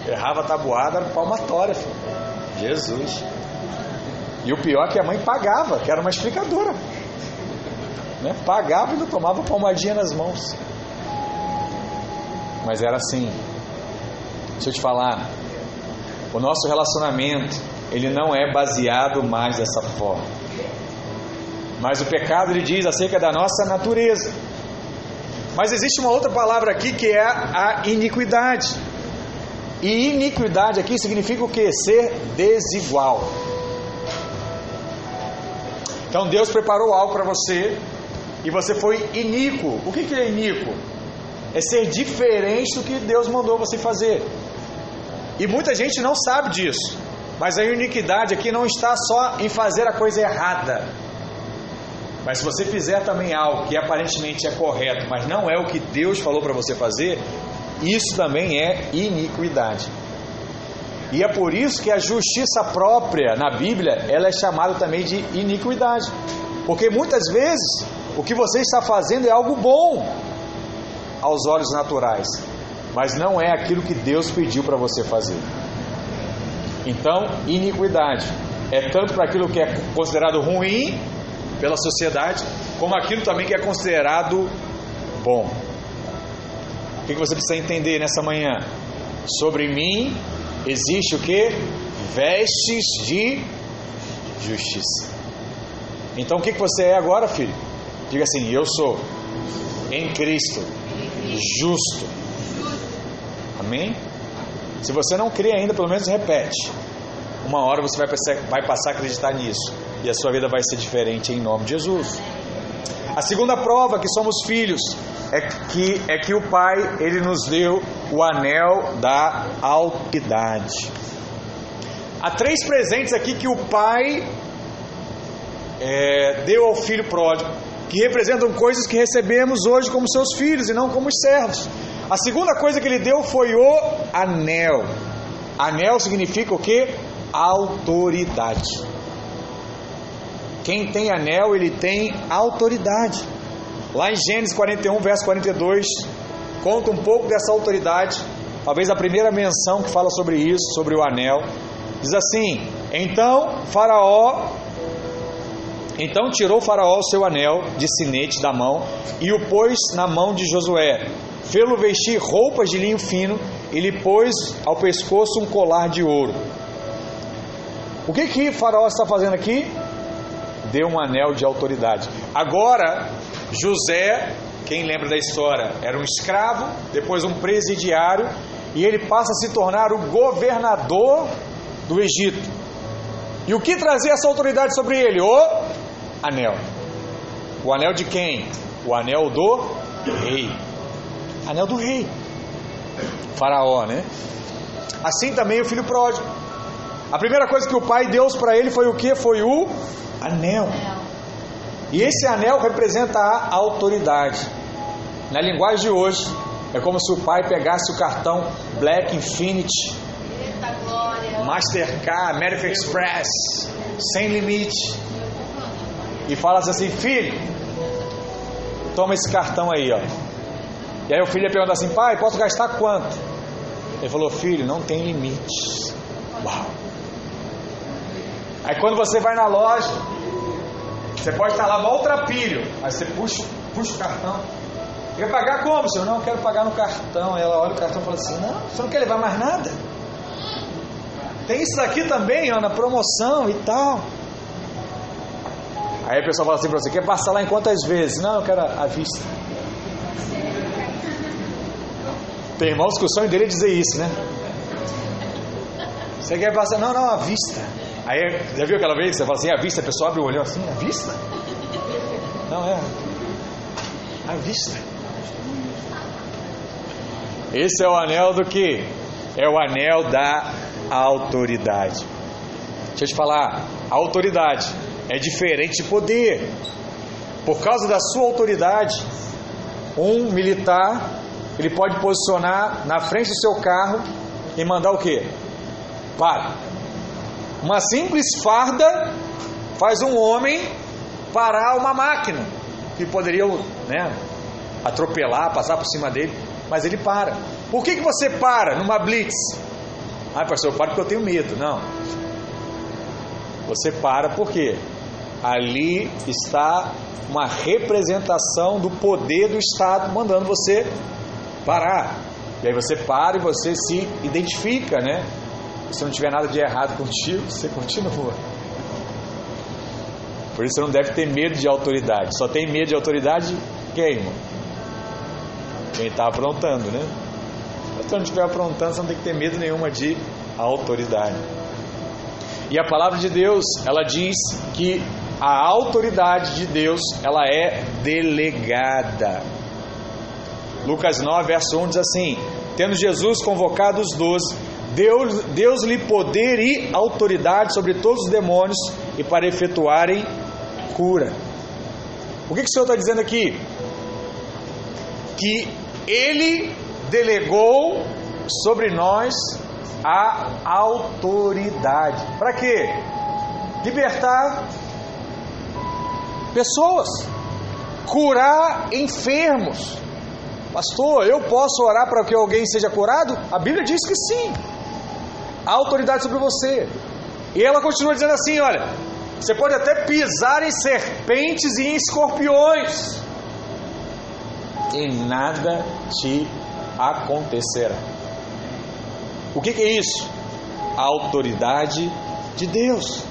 Errava a tabuada, era palmatória, filho. Jesus. E o pior é que a mãe pagava, que era uma explicadora. Né? Pagava e não tomava palmadinha nas mãos. Mas era assim. Deixa eu te falar. O nosso relacionamento ele não é baseado mais dessa forma. Mas o pecado ele diz acerca da nossa natureza. Mas existe uma outra palavra aqui que é a iniquidade. E iniquidade aqui significa o que? Ser desigual. Então Deus preparou algo para você e você foi iníquo. O que, que é iníquo? É ser diferente do que Deus mandou você fazer. E muita gente não sabe disso. Mas a iniquidade aqui não está só em fazer a coisa errada. Mas se você fizer também algo que aparentemente é correto, mas não é o que Deus falou para você fazer, isso também é iniquidade. E é por isso que a justiça própria na Bíblia, ela é chamada também de iniquidade. Porque muitas vezes o que você está fazendo é algo bom aos olhos naturais, mas não é aquilo que Deus pediu para você fazer. Então, iniquidade é tanto para aquilo que é considerado ruim pela sociedade, como aquilo também que é considerado bom. O que você precisa entender nessa manhã? Sobre mim existe o que? Vestes de justiça. Então o que você é agora, filho? Diga assim: Eu sou em Cristo justo. Amém? Se você não crê ainda, pelo menos repete. Uma hora você vai passar, vai passar a acreditar nisso. E a sua vida vai ser diferente em nome de Jesus. A segunda prova que somos filhos é que, é que o Pai ele nos deu o anel da autoridade. Há três presentes aqui que o Pai é, deu ao filho pródigo, que representam coisas que recebemos hoje como seus filhos e não como servos. A segunda coisa que ele deu foi o anel. Anel significa o que? Autoridade. Quem tem anel, ele tem autoridade. Lá em Gênesis 41, verso 42, conta um pouco dessa autoridade. Talvez a primeira menção que fala sobre isso, sobre o anel. Diz assim: Então Faraó então tirou Faraó o seu anel de sinete da mão e o pôs na mão de Josué. Fê-lo vestir roupas de linho fino e lhe pôs ao pescoço um colar de ouro. O que que Faraó está fazendo aqui? Deu um anel de autoridade. Agora, José, quem lembra da história, era um escravo, depois um presidiário, e ele passa a se tornar o governador do Egito. E o que trazia essa autoridade sobre ele? O anel. O anel de quem? O anel do rei. Anel do rei. Faraó, né? Assim também o filho pródigo. A primeira coisa que o pai deu para ele foi o que? Foi o anel. E esse anel representa a autoridade. Na linguagem de hoje, é como se o pai pegasse o cartão Black Infinity, Mastercard, American Express, sem limite, e falasse assim: Filho, toma esse cartão aí, ó. E aí o filho ia perguntar assim: Pai, posso gastar quanto? Ele falou: Filho, não tem limite. Uau! Aí quando você vai na loja, você pode estar lá maltrapilho. Aí você puxa, puxa o cartão. Quer pagar como, senhor? Não, quero pagar no cartão. Aí ela olha o cartão e fala assim: Não, você não quer levar mais nada? Tem isso daqui também, ó, na promoção e tal. Aí a pessoa fala assim para você: Quer passar lá em quantas vezes? Não, eu quero à vista. Tem irmãos que o sonho dele é dizer isso, né? Você quer passar? Não, não, à vista. Aí, já viu aquela vez que você fala assim, à vista, a pessoa abre o olhão assim, à vista? Não, é. À vista. Esse é o anel do que? É o anel da autoridade. Deixa eu te falar, a autoridade é diferente de poder. Por causa da sua autoridade, um militar, ele pode posicionar na frente do seu carro e mandar o quê? Para. Uma simples farda faz um homem parar uma máquina que poderia, né, atropelar, passar por cima dele, mas ele para. Por que, que você para numa blitz? Ah, pastor, eu paro porque eu tenho medo. Não. Você para por quê? Ali está uma representação do poder do Estado mandando você parar. E aí você para e você se identifica, né? Se não tiver nada de errado contigo, <laughs> você continua. Por isso você não deve ter medo de autoridade. Só tem medo de autoridade quem, irmão? Quem está aprontando, né? Se você não estiver aprontando, você não tem que ter medo nenhuma de autoridade. E a palavra de Deus, ela diz que a autoridade de Deus, ela é delegada. Lucas 9, verso 1 diz assim: Tendo Jesus convocado os doze, Deus, Deus lhe poder e autoridade sobre todos os demônios e para efetuarem cura. O que, que o Senhor está dizendo aqui? Que Ele delegou sobre nós a autoridade. Para quê? Libertar pessoas, curar enfermos. Pastor, eu posso orar para que alguém seja curado? A Bíblia diz que sim. Há autoridade sobre você. E ela continua dizendo assim: olha, você pode até pisar em serpentes e em escorpiões, e nada te acontecerá. O que, que é isso? A autoridade de Deus.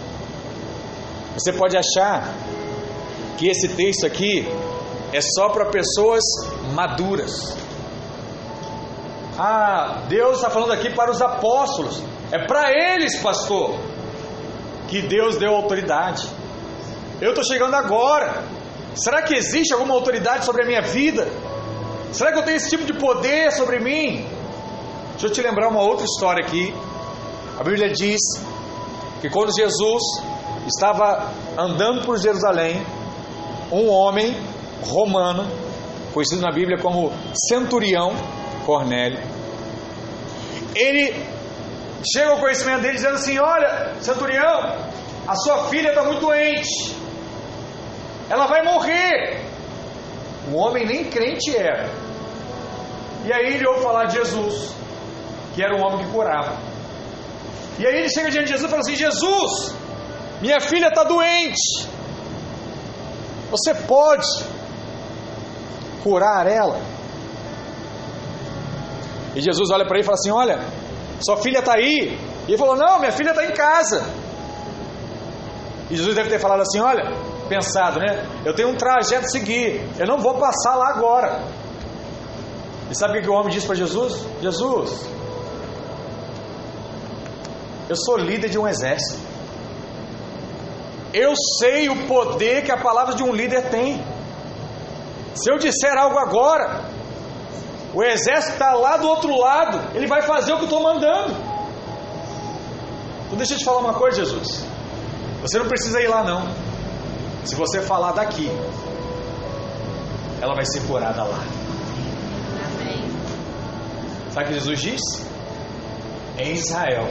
Você pode achar que esse texto aqui é só para pessoas maduras. Ah, Deus está falando aqui para os apóstolos. É para eles, pastor, que Deus deu autoridade. Eu estou chegando agora. Será que existe alguma autoridade sobre a minha vida? Será que eu tenho esse tipo de poder sobre mim? Deixa eu te lembrar uma outra história aqui. A Bíblia diz que quando Jesus estava andando por Jerusalém, um homem romano, conhecido na Bíblia como centurião, Cornélio. Ele chega ao conhecimento dele dizendo assim: Olha, centurião, a sua filha está muito doente, ela vai morrer. O homem nem crente era. E aí ele ouve falar de Jesus, que era um homem que curava. E aí ele chega diante de Jesus e fala assim: Jesus, minha filha está doente. Você pode curar ela? E Jesus olha para ele e fala assim: Olha, sua filha está aí. E ele falou: Não, minha filha está em casa. E Jesus deve ter falado assim: Olha, pensado, né? Eu tenho um trajeto a seguir. Eu não vou passar lá agora. E sabe o que o homem disse para Jesus? Jesus, eu sou líder de um exército. Eu sei o poder que a palavra de um líder tem. Se eu disser algo agora, o exército está lá do outro lado, ele vai fazer o que eu estou mandando. Então deixa eu te falar uma coisa, Jesus. Você não precisa ir lá não. Se você falar daqui, ela vai ser curada lá. Sabe o que Jesus diz? Em Israel,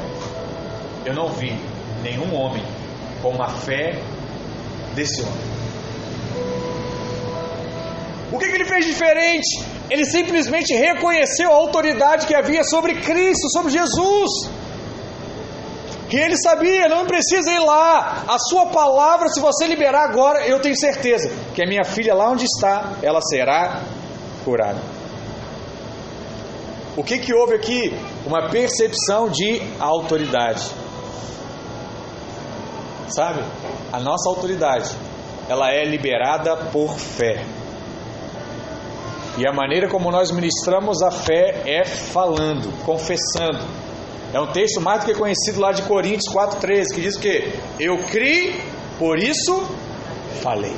eu não vi nenhum homem com a fé desse homem. O que, que ele fez diferente? Ele simplesmente reconheceu a autoridade que havia sobre Cristo, sobre Jesus. Que ele sabia, não precisa ir lá. A sua palavra, se você liberar agora, eu tenho certeza que a minha filha, lá onde está, ela será curada. O que, que houve aqui? Uma percepção de autoridade. Sabe? A nossa autoridade, ela é liberada por fé. E a maneira como nós ministramos a fé é falando, confessando. É um texto mais do que conhecido lá de Coríntios 4,13, que diz que eu criei, por isso falei.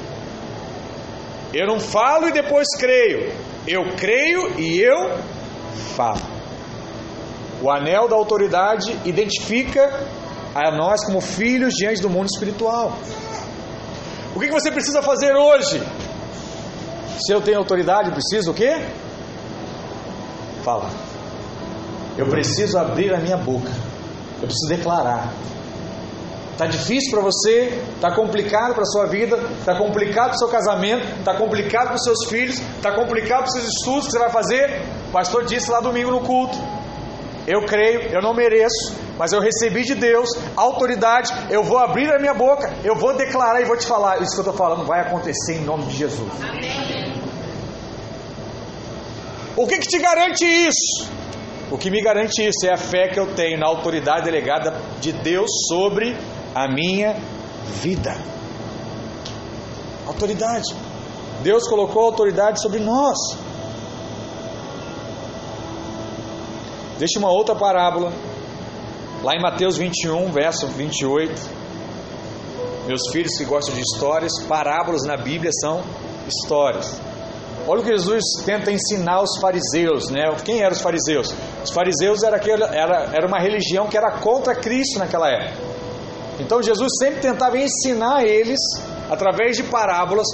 Eu não falo e depois creio. Eu creio e eu falo. O anel da autoridade identifica a nós como filhos diante do mundo espiritual. O que você precisa fazer hoje? Se eu tenho autoridade, preciso o quê? Falar. Eu preciso abrir a minha boca. Eu preciso declarar. Está difícil para você, está complicado para a sua vida, está complicado para o seu casamento, está complicado para os seus filhos, está complicado para os seus estudos que você vai fazer. O pastor disse lá domingo no culto. Eu creio, eu não mereço, mas eu recebi de Deus autoridade. Eu vou abrir a minha boca, eu vou declarar e vou te falar. Isso que eu estou falando vai acontecer em nome de Jesus. Amém. O que, que te garante isso? O que me garante isso é a fé que eu tenho na autoridade delegada de Deus sobre a minha vida. Autoridade. Deus colocou autoridade sobre nós. Deixa uma outra parábola, lá em Mateus 21, verso 28. Meus filhos que gostam de histórias, parábolas na Bíblia são histórias. Olha o que Jesus tenta ensinar os fariseus, né? Quem eram os fariseus? Os fariseus era, aquele, era, era uma religião que era contra Cristo naquela época. Então Jesus sempre tentava ensinar eles, através de parábolas,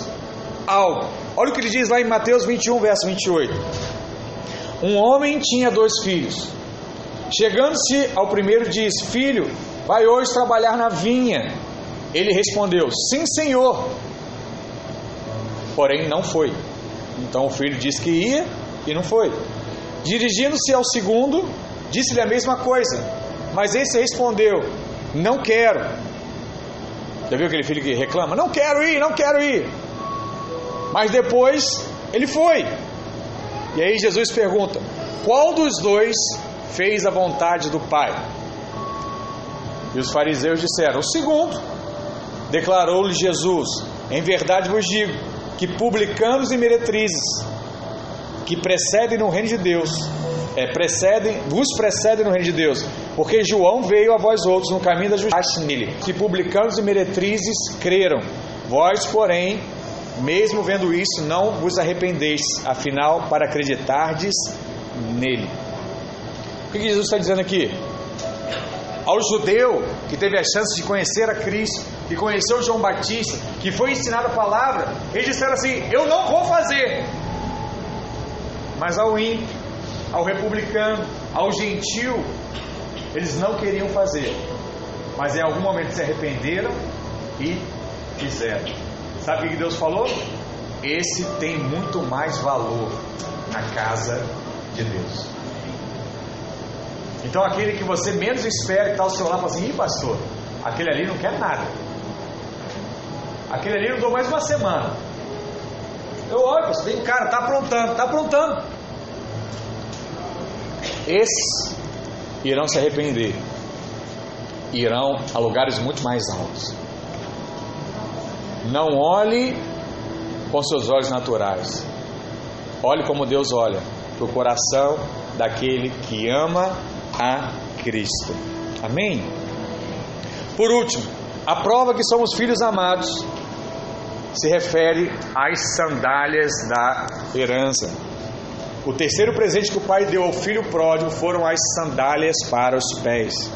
algo. Olha o que ele diz lá em Mateus 21, verso 28. Um homem tinha dois filhos. Chegando-se ao primeiro, disse: Filho, vai hoje trabalhar na vinha. Ele respondeu: Sim, senhor. Porém, não foi. Então o filho disse que ia e não foi. Dirigindo-se ao segundo, disse-lhe a mesma coisa. Mas esse respondeu: Não quero. Já viu aquele filho que reclama? Não quero ir, não quero ir. Mas depois ele foi. E aí Jesus pergunta: Qual dos dois fez a vontade do Pai? E os fariseus disseram: O segundo. Declarou-lhe Jesus: Em verdade vos digo que publicanos e meretrizes que precedem no reino de Deus, é, precedem, vos precedem no reino de Deus, porque João veio a vós outros no caminho da justiça que publicanos e meretrizes creram, vós, porém, mesmo vendo isso, não vos arrependeis, afinal, para acreditardes nele. O que Jesus está dizendo aqui? Ao judeu que teve a chance de conhecer a Cristo, que conheceu João Batista, que foi ensinado a palavra, eles disseram assim: Eu não vou fazer. Mas ao ímpio, ao republicano, ao gentil, eles não queriam fazer, mas em algum momento se arrependeram e fizeram. Sabe o que Deus falou? Esse tem muito mais valor na casa de Deus. Então aquele que você menos espera que está ao seu lado, fala assim, Ih, pastor, aquele ali não quer nada. Aquele ali não dou mais uma semana. Eu olho, pastor, vem cara, está aprontando, está aprontando. Esses irão se arrepender. Irão a lugares muito mais altos. Não olhe com seus olhos naturais. Olhe como Deus olha para o coração daquele que ama a Cristo. Amém? Por último, a prova que somos filhos amados se refere às sandálias da herança. O terceiro presente que o pai deu ao filho pródigo foram as sandálias para os pés.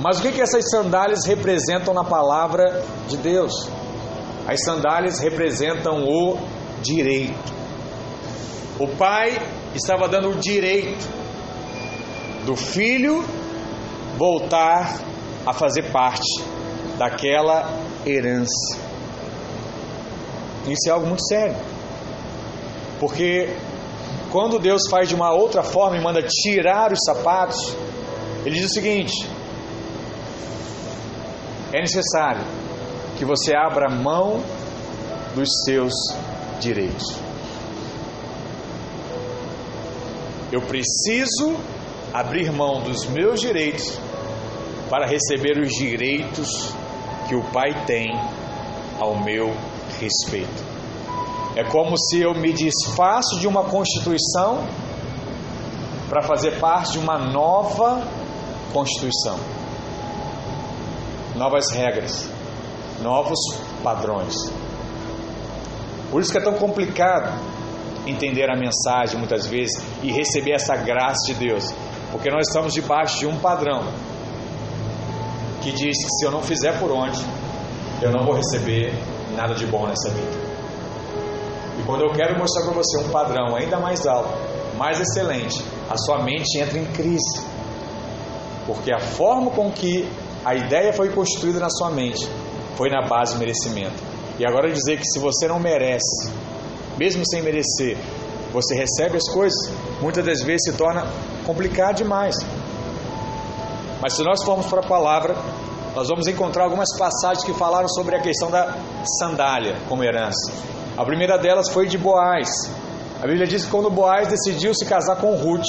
Mas o que, que essas sandálias representam na palavra de Deus? As sandálias representam o direito. O pai estava dando o direito do filho voltar a fazer parte daquela herança. Isso é algo muito sério. Porque quando Deus faz de uma outra forma e manda tirar os sapatos, ele diz o seguinte: é necessário que você abra mão dos seus direitos. Eu preciso abrir mão dos meus direitos para receber os direitos que o Pai tem ao meu respeito. É como se eu me desfaço de uma constituição para fazer parte de uma nova constituição. Novas regras, novos padrões. Por isso que é tão complicado entender a mensagem muitas vezes e receber essa graça de Deus, porque nós estamos debaixo de um padrão que diz que se eu não fizer por onde, eu não vou receber nada de bom nessa vida. E quando eu quero mostrar para você um padrão ainda mais alto, mais excelente, a sua mente entra em crise. Porque a forma com que a ideia foi construída na sua mente foi na base do merecimento. E agora dizer que se você não merece, mesmo sem merecer, você recebe as coisas, muitas das vezes se torna complicado demais. Mas se nós formos para a palavra, nós vamos encontrar algumas passagens que falaram sobre a questão da sandália como herança. A primeira delas foi de Boaz. A Bíblia diz que quando Boaz decidiu se casar com Ruth,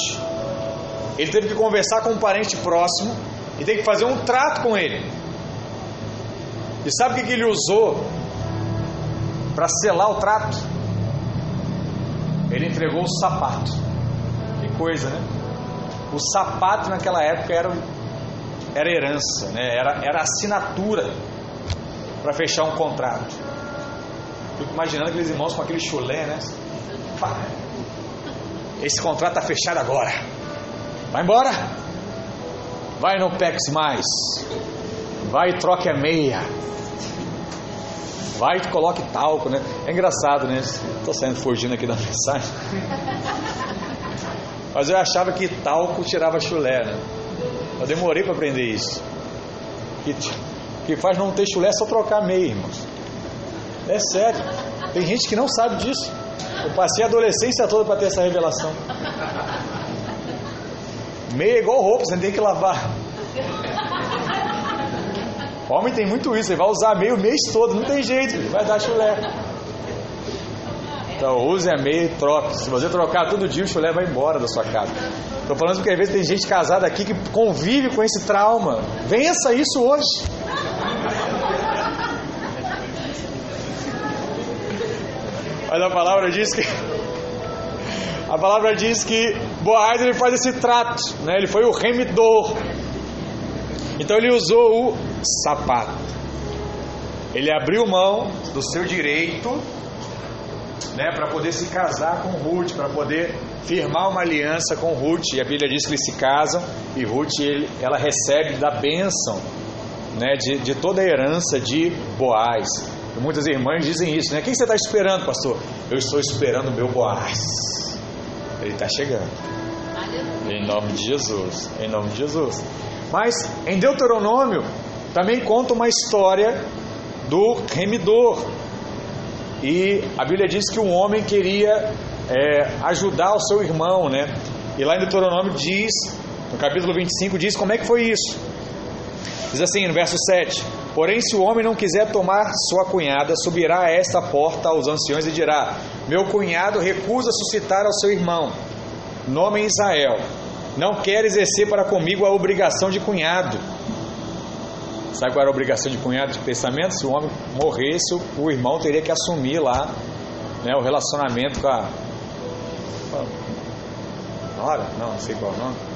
ele teve que conversar com um parente próximo e teve que fazer um trato com ele. E sabe o que ele usou para selar o trato? Ele entregou o sapato. Que coisa, né? O sapato naquela época era, era herança, né? era, era assinatura para fechar um contrato. Fico imaginando aqueles irmãos com aquele chulé, né? Esse contrato está fechado agora. Vai embora. Vai no PEX mais. Vai troque a meia. Vai e coloque talco, né? É engraçado, né? Estou saindo fugindo aqui da <laughs> mensagem. Mas eu achava que talco tirava chulé, né? Eu demorei para aprender isso. Que, que faz não ter chulé é só trocar meia, irmãos. É sério. Tem gente que não sabe disso. Eu passei a adolescência toda para ter essa revelação. Meia é igual roupa, você tem que lavar. Homem tem muito isso, ele vai usar meio o mês todo, não tem jeito, vai dar chulé. Então use a meia e troque. Se você trocar todo dia, o chulé vai embora da sua casa. Estou falando porque às vezes tem gente casada aqui que convive com esse trauma. Vença isso hoje. Mas a palavra diz que a palavra diz que Boaz ele faz esse trato, né? Ele foi o remidor. Então ele usou o sapato. Ele abriu mão do seu direito, né, para poder se casar com Ruth, para poder firmar uma aliança com Ruth. E a Bíblia diz que eles se casam e Ruth ele, ela recebe da bênção, né, de, de toda a herança de Boaz. Muitas irmãs dizem isso, né? Quem você está esperando, pastor? Eu estou esperando o meu Boaz. Ele está chegando. Em nome de Jesus. Em nome de Jesus. Mas em Deuteronômio também conta uma história do remidor. E a Bíblia diz que um homem queria é, ajudar o seu irmão, né? E lá em Deuteronômio diz, no capítulo 25, diz como é que foi isso. Diz assim, no verso 7: Porém, se o homem não quiser tomar sua cunhada, subirá a esta porta aos anciões e dirá: Meu cunhado recusa suscitar ao seu irmão, nome Israel. Não quer exercer para comigo a obrigação de cunhado. Sabe qual era a obrigação de cunhado de testamento? Se o homem morresse, o irmão teria que assumir lá né, o relacionamento com a. Nora? Não, não sei qual é o nome.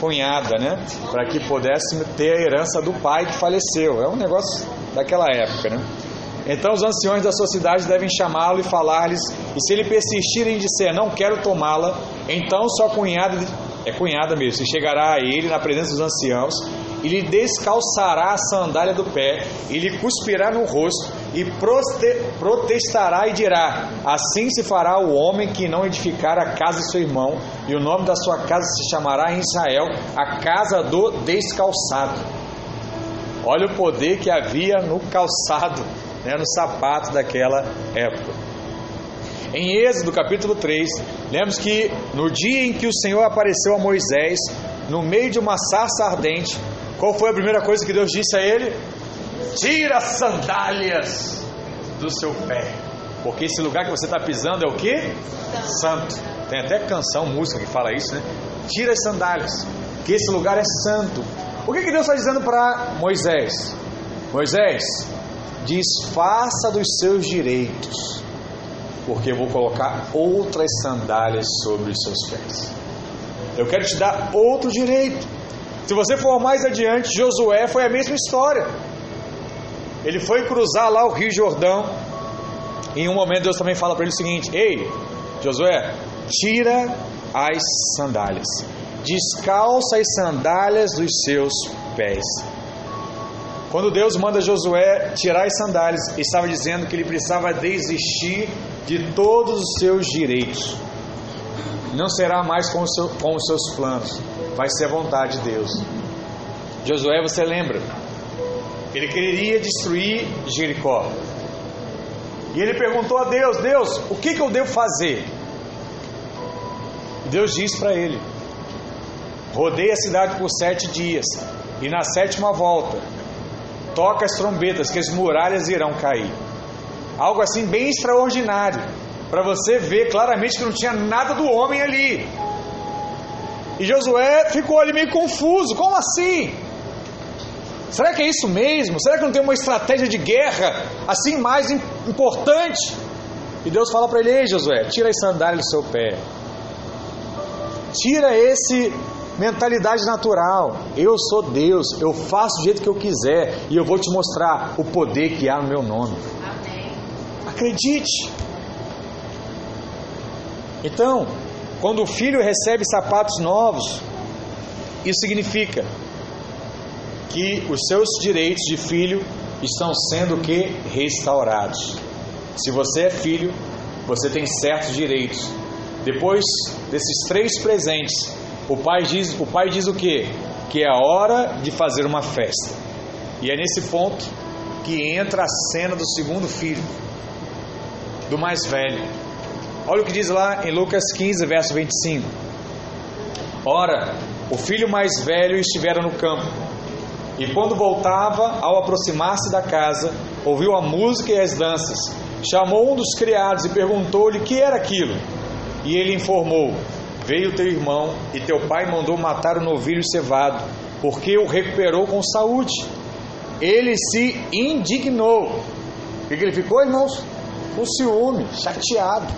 Cunhada, né? Para que pudesse ter a herança do pai que faleceu. É um negócio daquela época, né? Então os anciões da sua cidade devem chamá-lo e falar-lhes, e se ele persistir em dizer não quero tomá-la, então sua cunhada, é cunhada mesmo, se chegará a ele na presença dos anciãos, e lhe descalçará a sandália do pé, e lhe cuspirá no rosto, e protestará e dirá: Assim se fará o homem que não edificar a casa de seu irmão, e o nome da sua casa se chamará em Israel a casa do descalçado. Olha o poder que havia no calçado né, no sapato daquela época. Em Êxodo capítulo 3, lemos que no dia em que o Senhor apareceu a Moisés, no meio de uma sarça ardente, qual foi a primeira coisa que Deus disse a ele? Tira as sandálias do seu pé, porque esse lugar que você está pisando é o que? Santo. Tem até canção, música que fala isso, né? Tira as sandálias, que esse lugar é santo. O que, que Deus está dizendo para Moisés? Moisés, desfaça dos seus direitos, porque eu vou colocar outras sandálias sobre os seus pés. Eu quero te dar outro direito. Se você for mais adiante, Josué foi a mesma história. Ele foi cruzar lá o Rio Jordão. Em um momento Deus também fala para ele o seguinte: Ei, Josué, tira as sandálias, descalça as sandálias dos seus pés. Quando Deus manda Josué tirar as sandálias, estava dizendo que ele precisava desistir de todos os seus direitos. Não será mais com, seu, com os seus planos, vai ser a vontade de Deus. Josué, você lembra? Ele queria destruir Jericó. E ele perguntou a Deus: Deus, o que, que eu devo fazer? Deus disse para ele: Rodeie a cidade por sete dias, e na sétima volta toca as trombetas, que as muralhas irão cair. Algo assim bem extraordinário, para você ver claramente que não tinha nada do homem ali. E Josué ficou ali meio confuso: como assim? Será que é isso mesmo? Será que não tem uma estratégia de guerra assim mais importante? E Deus fala para ele: Ei, Josué, tira as sandálias do seu pé, tira esse mentalidade natural. Eu sou Deus, eu faço do jeito que eu quiser e eu vou te mostrar o poder que há no meu nome. Amém. Acredite. Então, quando o filho recebe sapatos novos, isso significa que os seus direitos de filho estão sendo que restaurados. Se você é filho, você tem certos direitos. Depois desses três presentes, o pai diz, o pai diz o quê? Que é a hora de fazer uma festa. E é nesse ponto que entra a cena do segundo filho, do mais velho. Olha o que diz lá em Lucas 15, verso 25. Ora, o filho mais velho estivera no campo, e quando voltava, ao aproximar-se da casa, ouviu a música e as danças. Chamou um dos criados e perguntou-lhe que era aquilo. E ele informou: Veio teu irmão e teu pai mandou matar o novilho cevado, porque o recuperou com saúde. Ele se indignou. O que ele ficou, irmãos? Com ciúme, chateado.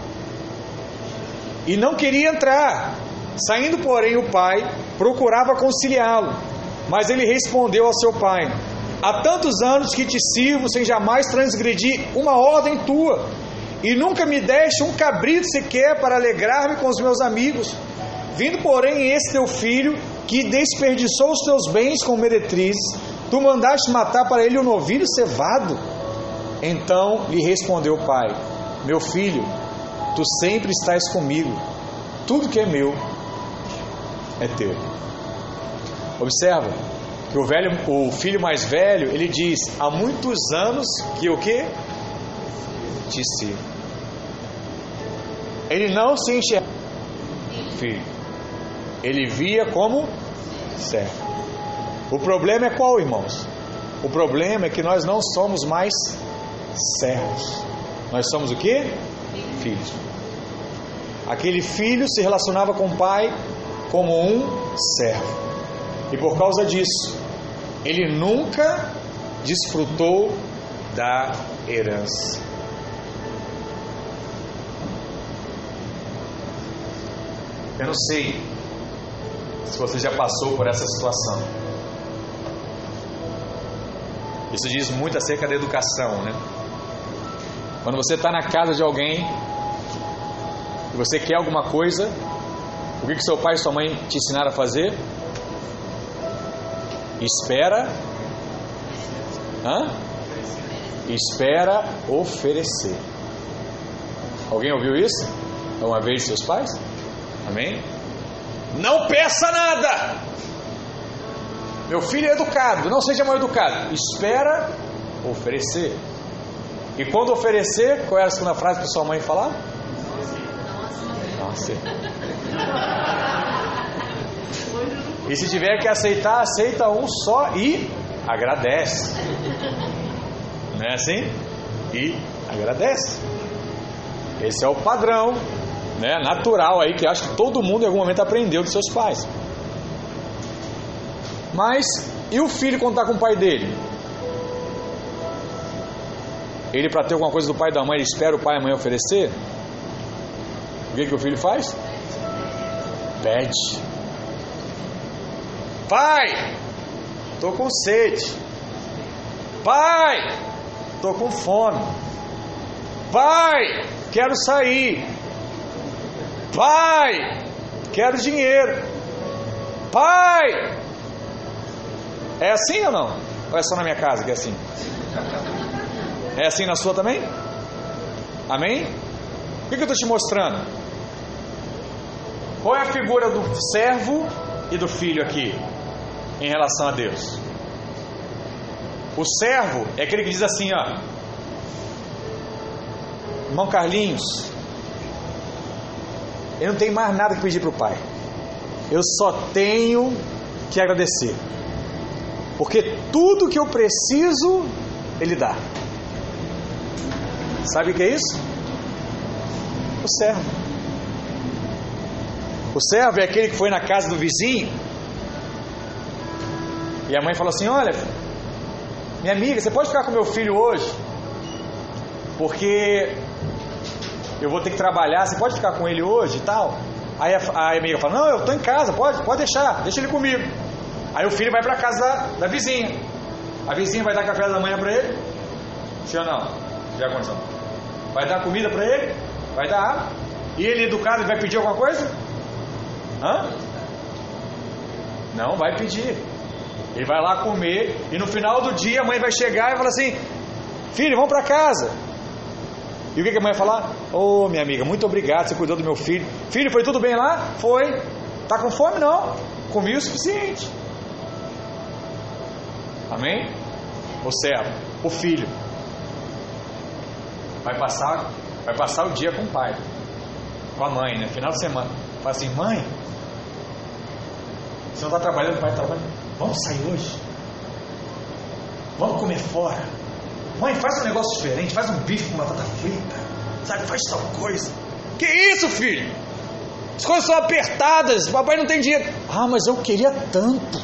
E não queria entrar. Saindo, porém, o pai procurava conciliá-lo. Mas ele respondeu ao seu pai: Há tantos anos que te sirvo sem jamais transgredir uma ordem tua e nunca me deste um cabrito sequer para alegrar-me com os meus amigos. Vindo, porém, esse teu filho, que desperdiçou os teus bens com meretrizes, tu mandaste matar para ele o um novilho cevado. Então lhe respondeu o pai: Meu filho, tu sempre estás comigo, tudo que é meu é teu. Observa que o velho, o filho mais velho, ele diz: há muitos anos que o que sirvo. Ele não se enxerga filho. Ele via como servo. O problema é qual, irmãos? O problema é que nós não somos mais servos. Nós somos o que? Filhos. Aquele filho se relacionava com o pai como um servo. E por causa disso, ele nunca desfrutou da herança. Eu não sei se você já passou por essa situação. Isso diz muito acerca da educação, né? Quando você está na casa de alguém e você quer alguma coisa, o que, que seu pai e sua mãe te ensinaram a fazer? Espera. Hã? Espera oferecer. Alguém ouviu isso? Uma vez seus pais? Amém? Não peça nada. Meu filho é educado, não seja mal educado. Espera oferecer. E quando oferecer, qual era a segunda frase que sua mãe falar? Nossa. E se tiver que aceitar, aceita um só e agradece. Não é assim? E agradece. Esse é o padrão né, natural aí que acho que todo mundo em algum momento aprendeu dos seus pais. Mas e o filho quando está com o pai dele? Ele para ter alguma coisa do pai e da mãe, ele espera o pai e a mãe oferecer? O que, que o filho faz? Pede. Pai, tô com sede. Pai, tô com fome. Pai, quero sair. Pai, quero dinheiro. Pai, é assim ou não? Ou é só na minha casa que é assim? É assim na sua também? Amém? O que eu estou te mostrando? Qual é a figura do servo e do filho aqui? Em relação a Deus. O servo é aquele que diz assim, ó, irmão Carlinhos, eu não tenho mais nada que pedir para o Pai. Eu só tenho que agradecer. Porque tudo que eu preciso, Ele dá. Sabe o que é isso? O servo. O servo é aquele que foi na casa do vizinho e a mãe falou assim: Olha, minha amiga, você pode ficar com meu filho hoje? Porque eu vou ter que trabalhar, você pode ficar com ele hoje e tal? Aí a, a amiga fala: Não, eu estou em casa, pode, pode deixar, deixa ele comigo. Aí o filho vai para casa da, da vizinha. A vizinha vai dar café da manhã para ele? Sim ou não? Já condição. Vai dar comida para ele? Vai dar água? E ele educado, vai pedir alguma coisa? Hã? Não vai pedir. Ele vai lá comer e no final do dia a mãe vai chegar e falar assim: Filho, vamos para casa. E o que, que a mãe vai falar? Ô oh, minha amiga, muito obrigado, você cuidou do meu filho. Filho, foi tudo bem lá? Foi. Tá com fome? Não. Comi o suficiente. Amém? O servo, o filho, vai passar, vai passar o dia com o pai, com a mãe, né? Final de semana. Fala assim, mãe, você não está trabalhando, o pai está trabalhando. Vamos sair hoje? Vamos comer fora? Mãe, faz um negócio diferente, faz um bife com batata frita, sabe? Faz tal coisa. Que isso, filho? As coisas são apertadas, papai não tem dinheiro. Ah, mas eu queria tanto.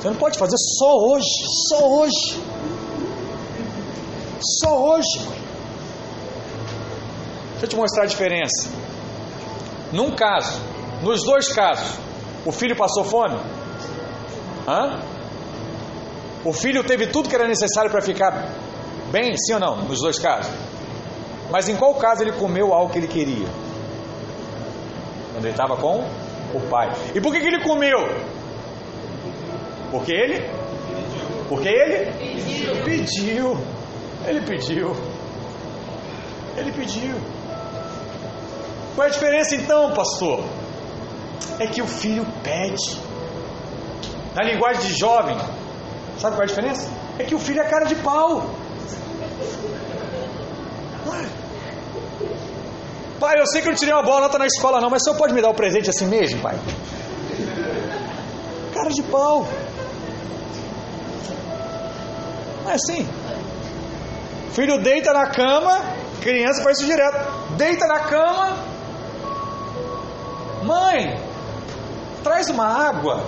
Você não pode fazer só hoje, só hoje. Só hoje, mãe. Deixa eu te mostrar a diferença. Num caso, nos dois casos, o filho passou fome? Hã? O filho teve tudo que era necessário para ficar bem, sim ou não? Nos dois casos. Mas em qual caso ele comeu algo que ele queria? Quando ele estava com o pai. E por que, que ele comeu? Porque ele? Porque ele? Pediu. Pediu. Ele pediu. Ele pediu. Qual é a diferença então, pastor? É que o filho pede. Na linguagem de jovem, sabe qual é a diferença? É que o filho é cara de pau. Pai, eu sei que eu não tirei uma boa nota na escola, não, mas o senhor pode me dar o um presente assim mesmo, pai? Cara de pau. Não é assim. Filho deita na cama, criança faz isso direto. Deita na cama. Mãe, traz uma água.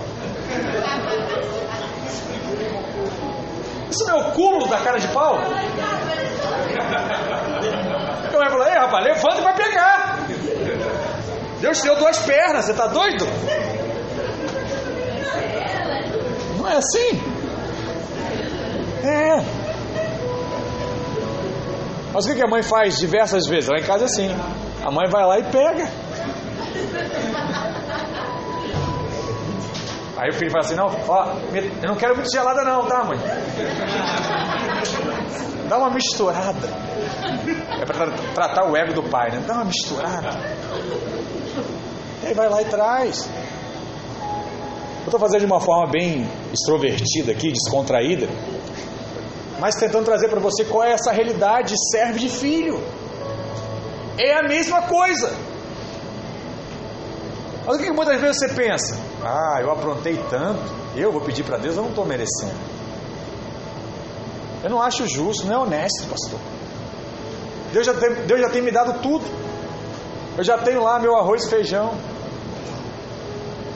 Isso não é o cúmulo da cara de pau? Então vai falar, ei rapaz, levanta e vai pegar. Deus te deu duas pernas, você está doido? Não é assim? É. Mas o que a mãe faz diversas vezes? Lá em casa é assim. A mãe vai lá e pega. Aí o filho fala assim, não, ó, eu não quero muito gelada não, tá mãe? Dá uma misturada. É para tratar o ego do pai, né? Dá uma misturada. Aí vai lá e traz. Eu estou fazendo de uma forma bem extrovertida aqui, descontraída, mas tentando trazer para você qual é essa realidade serve de filho. É a mesma coisa. Mas o que muitas vezes você pensa? Ah, eu aprontei tanto, eu vou pedir para Deus, eu não estou merecendo. Eu não acho justo, não é honesto, pastor. Deus já, tem, Deus já tem me dado tudo. Eu já tenho lá meu arroz e feijão,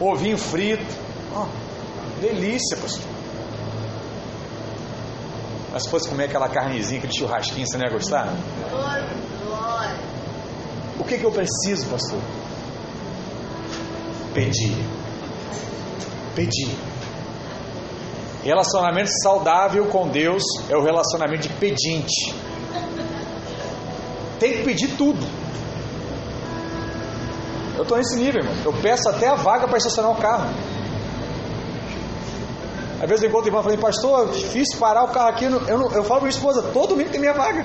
ovinho frito. Oh, delícia, pastor. Mas se fosse comer aquela carnezinha, aquele churrasquinho, você não ia gostar? O que, que eu preciso, pastor? Pedir. Pedir. Relacionamento saudável com Deus é o relacionamento de pedinte. Tem que pedir tudo. Eu estou nesse nível, irmão. Eu peço até a vaga para estacionar o carro. Às vezes eu encontro o irmão falo, pastor, é difícil parar o carro aqui. Eu, não, eu falo para minha esposa, todo domingo tem minha vaga.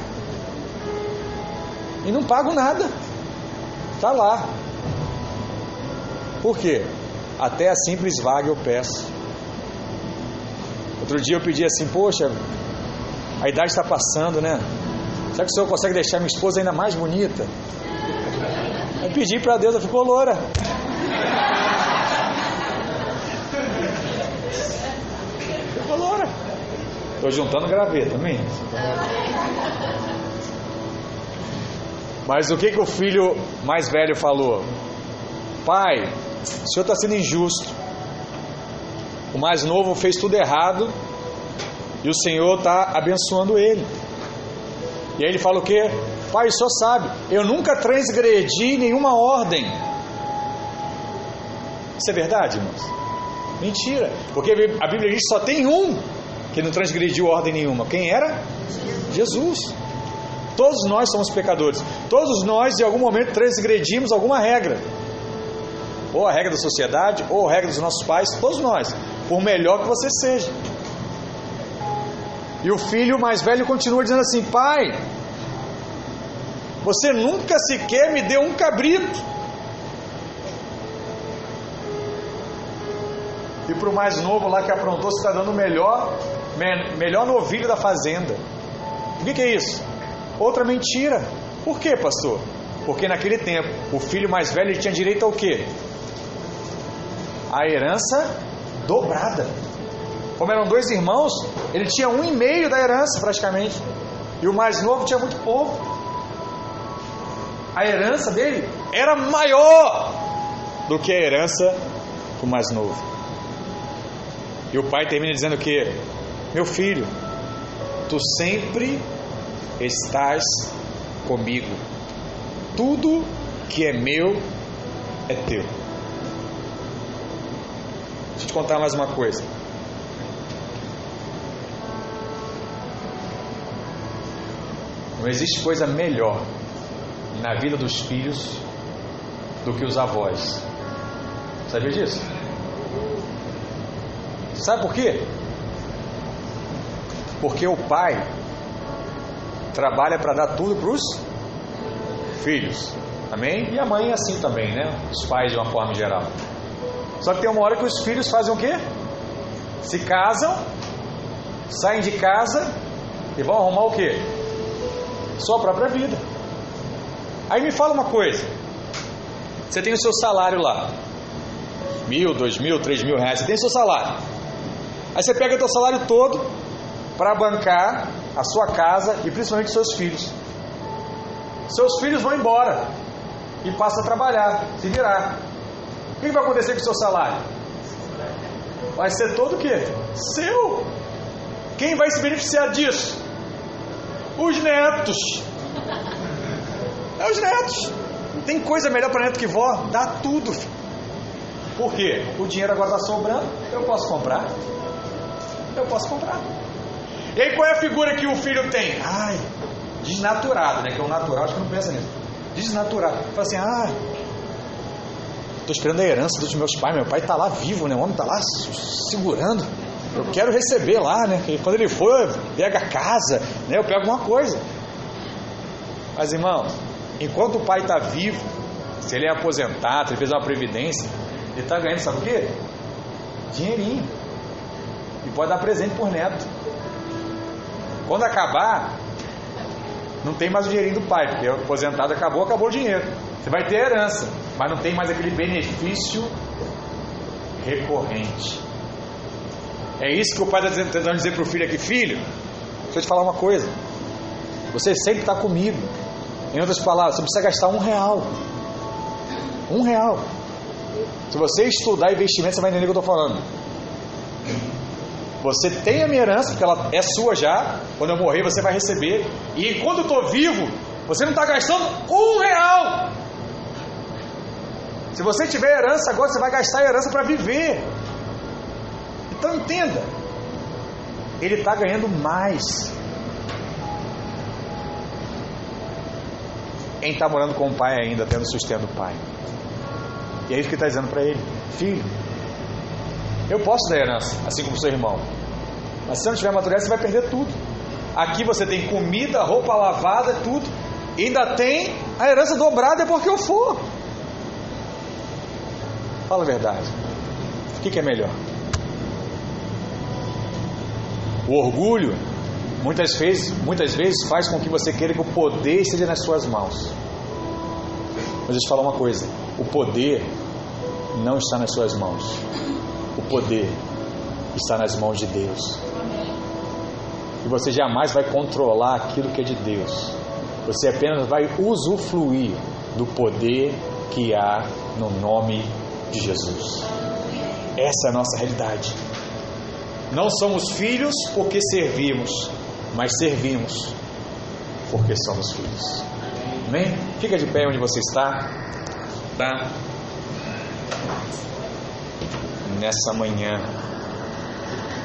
E não pago nada. Está lá. Por quê? Até a simples vaga eu peço. Outro dia eu pedi assim, poxa, a idade está passando, né? Será que o senhor consegue deixar minha esposa ainda mais bonita? Eu pedi para Deus, ela ficou loura. Ficou loura. Estou juntando gravê também. Mas o que, que o filho mais velho falou? Pai, o senhor está sendo injusto. O mais novo fez tudo errado e o Senhor está abençoando ele. E aí ele fala o quê? Pai, o senhor sabe, eu nunca transgredi nenhuma ordem. Isso é verdade, irmãos? Mentira, porque a Bíblia diz que só tem um que não transgrediu ordem nenhuma. Quem era? Jesus. Todos nós somos pecadores. Todos nós, em algum momento, transgredimos alguma regra. Ou a regra da sociedade, ou a regra dos nossos pais, todos nós. Por melhor que você seja. E o filho mais velho continua dizendo assim: Pai, você nunca sequer me deu um cabrito. E para o mais novo lá que aprontou, você está dando o melhor, melhor novilho da fazenda. O que, que é isso? Outra mentira. Por quê, pastor? Porque naquele tempo, o filho mais velho tinha direito ao quê? A herança dobrada. Como eram dois irmãos, ele tinha um e meio da herança praticamente. E o mais novo tinha muito pouco. A herança dele era maior do que a herança do mais novo. E o pai termina dizendo que, meu filho, tu sempre estás comigo. Tudo que é meu é teu. Te contar mais uma coisa. Não existe coisa melhor na vida dos filhos do que os avós. Sabia disso? Sabe por quê? Porque o pai trabalha para dar tudo para os filhos. Amém? E a mãe é assim também, né? Os pais de uma forma geral. Só que tem uma hora que os filhos fazem o quê? Se casam, saem de casa e vão arrumar o quê? Sua própria vida. Aí me fala uma coisa. Você tem o seu salário lá. Mil, dois mil, três mil reais. Você tem o seu salário. Aí você pega o seu salário todo para bancar a sua casa e principalmente seus filhos. Seus filhos vão embora e passam a trabalhar, se virar. O que vai acontecer com o seu salário? Vai ser todo o quê? Seu. Quem vai se beneficiar disso? Os netos. É os netos. Não tem coisa melhor para neto que vó. Dá tudo. Por quê? O dinheiro agora está sobrando. Eu posso comprar. Eu posso comprar. E aí qual é a figura que o filho tem? Ai, desnaturado, né? Que é o natural, acho que não pensa nisso. Desnaturado. Fala assim, ah, estou esperando a herança dos meus pais. Meu pai está lá vivo, né? O homem está lá segurando. Eu quero receber lá, né? E quando ele for, pega a casa, né? Eu pego uma coisa. Mas irmãos, enquanto o pai está vivo, se ele é aposentado, ele fez uma previdência, ele está ganhando, sabe o quê? Dinheirinho. E pode dar presente por neto. Quando acabar, não tem mais o dinheirinho do pai, porque o aposentado acabou, acabou o dinheiro. Você vai ter herança, mas não tem mais aquele benefício recorrente. É isso que o pai está tentando dizer para o filho aqui, filho, deixa eu te falar uma coisa. Você sempre está comigo. Em outras palavras, você precisa gastar um real. Um real. Se você estudar investimento, você vai entender o que eu estou falando. Você tem a minha herança, porque ela é sua já. Quando eu morrer, você vai receber. E enquanto eu estou vivo, você não está gastando um real. Se você tiver herança agora, você vai gastar a herança para viver. Então entenda, ele está ganhando mais em estar tá morando com o pai ainda, tendo sustento do pai. E é isso que está dizendo para ele: Filho, eu posso dar herança, assim como seu irmão. Mas se você não tiver maturidade, você vai perder tudo. Aqui você tem comida, roupa lavada, tudo. E ainda tem a herança dobrada, é porque eu for. Fala a verdade. O que, que é melhor? O orgulho muitas vezes, muitas vezes faz com que você queira que o poder esteja nas suas mãos. Mas deixa eu te falar uma coisa: o poder não está nas suas mãos. O poder está nas mãos de Deus. E você jamais vai controlar aquilo que é de Deus. Você apenas vai usufruir do poder que há no nome de Jesus. Essa é a nossa realidade. Não somos filhos porque servimos, mas servimos porque somos filhos. Amém? Fica de pé onde você está. Tá? Nessa manhã.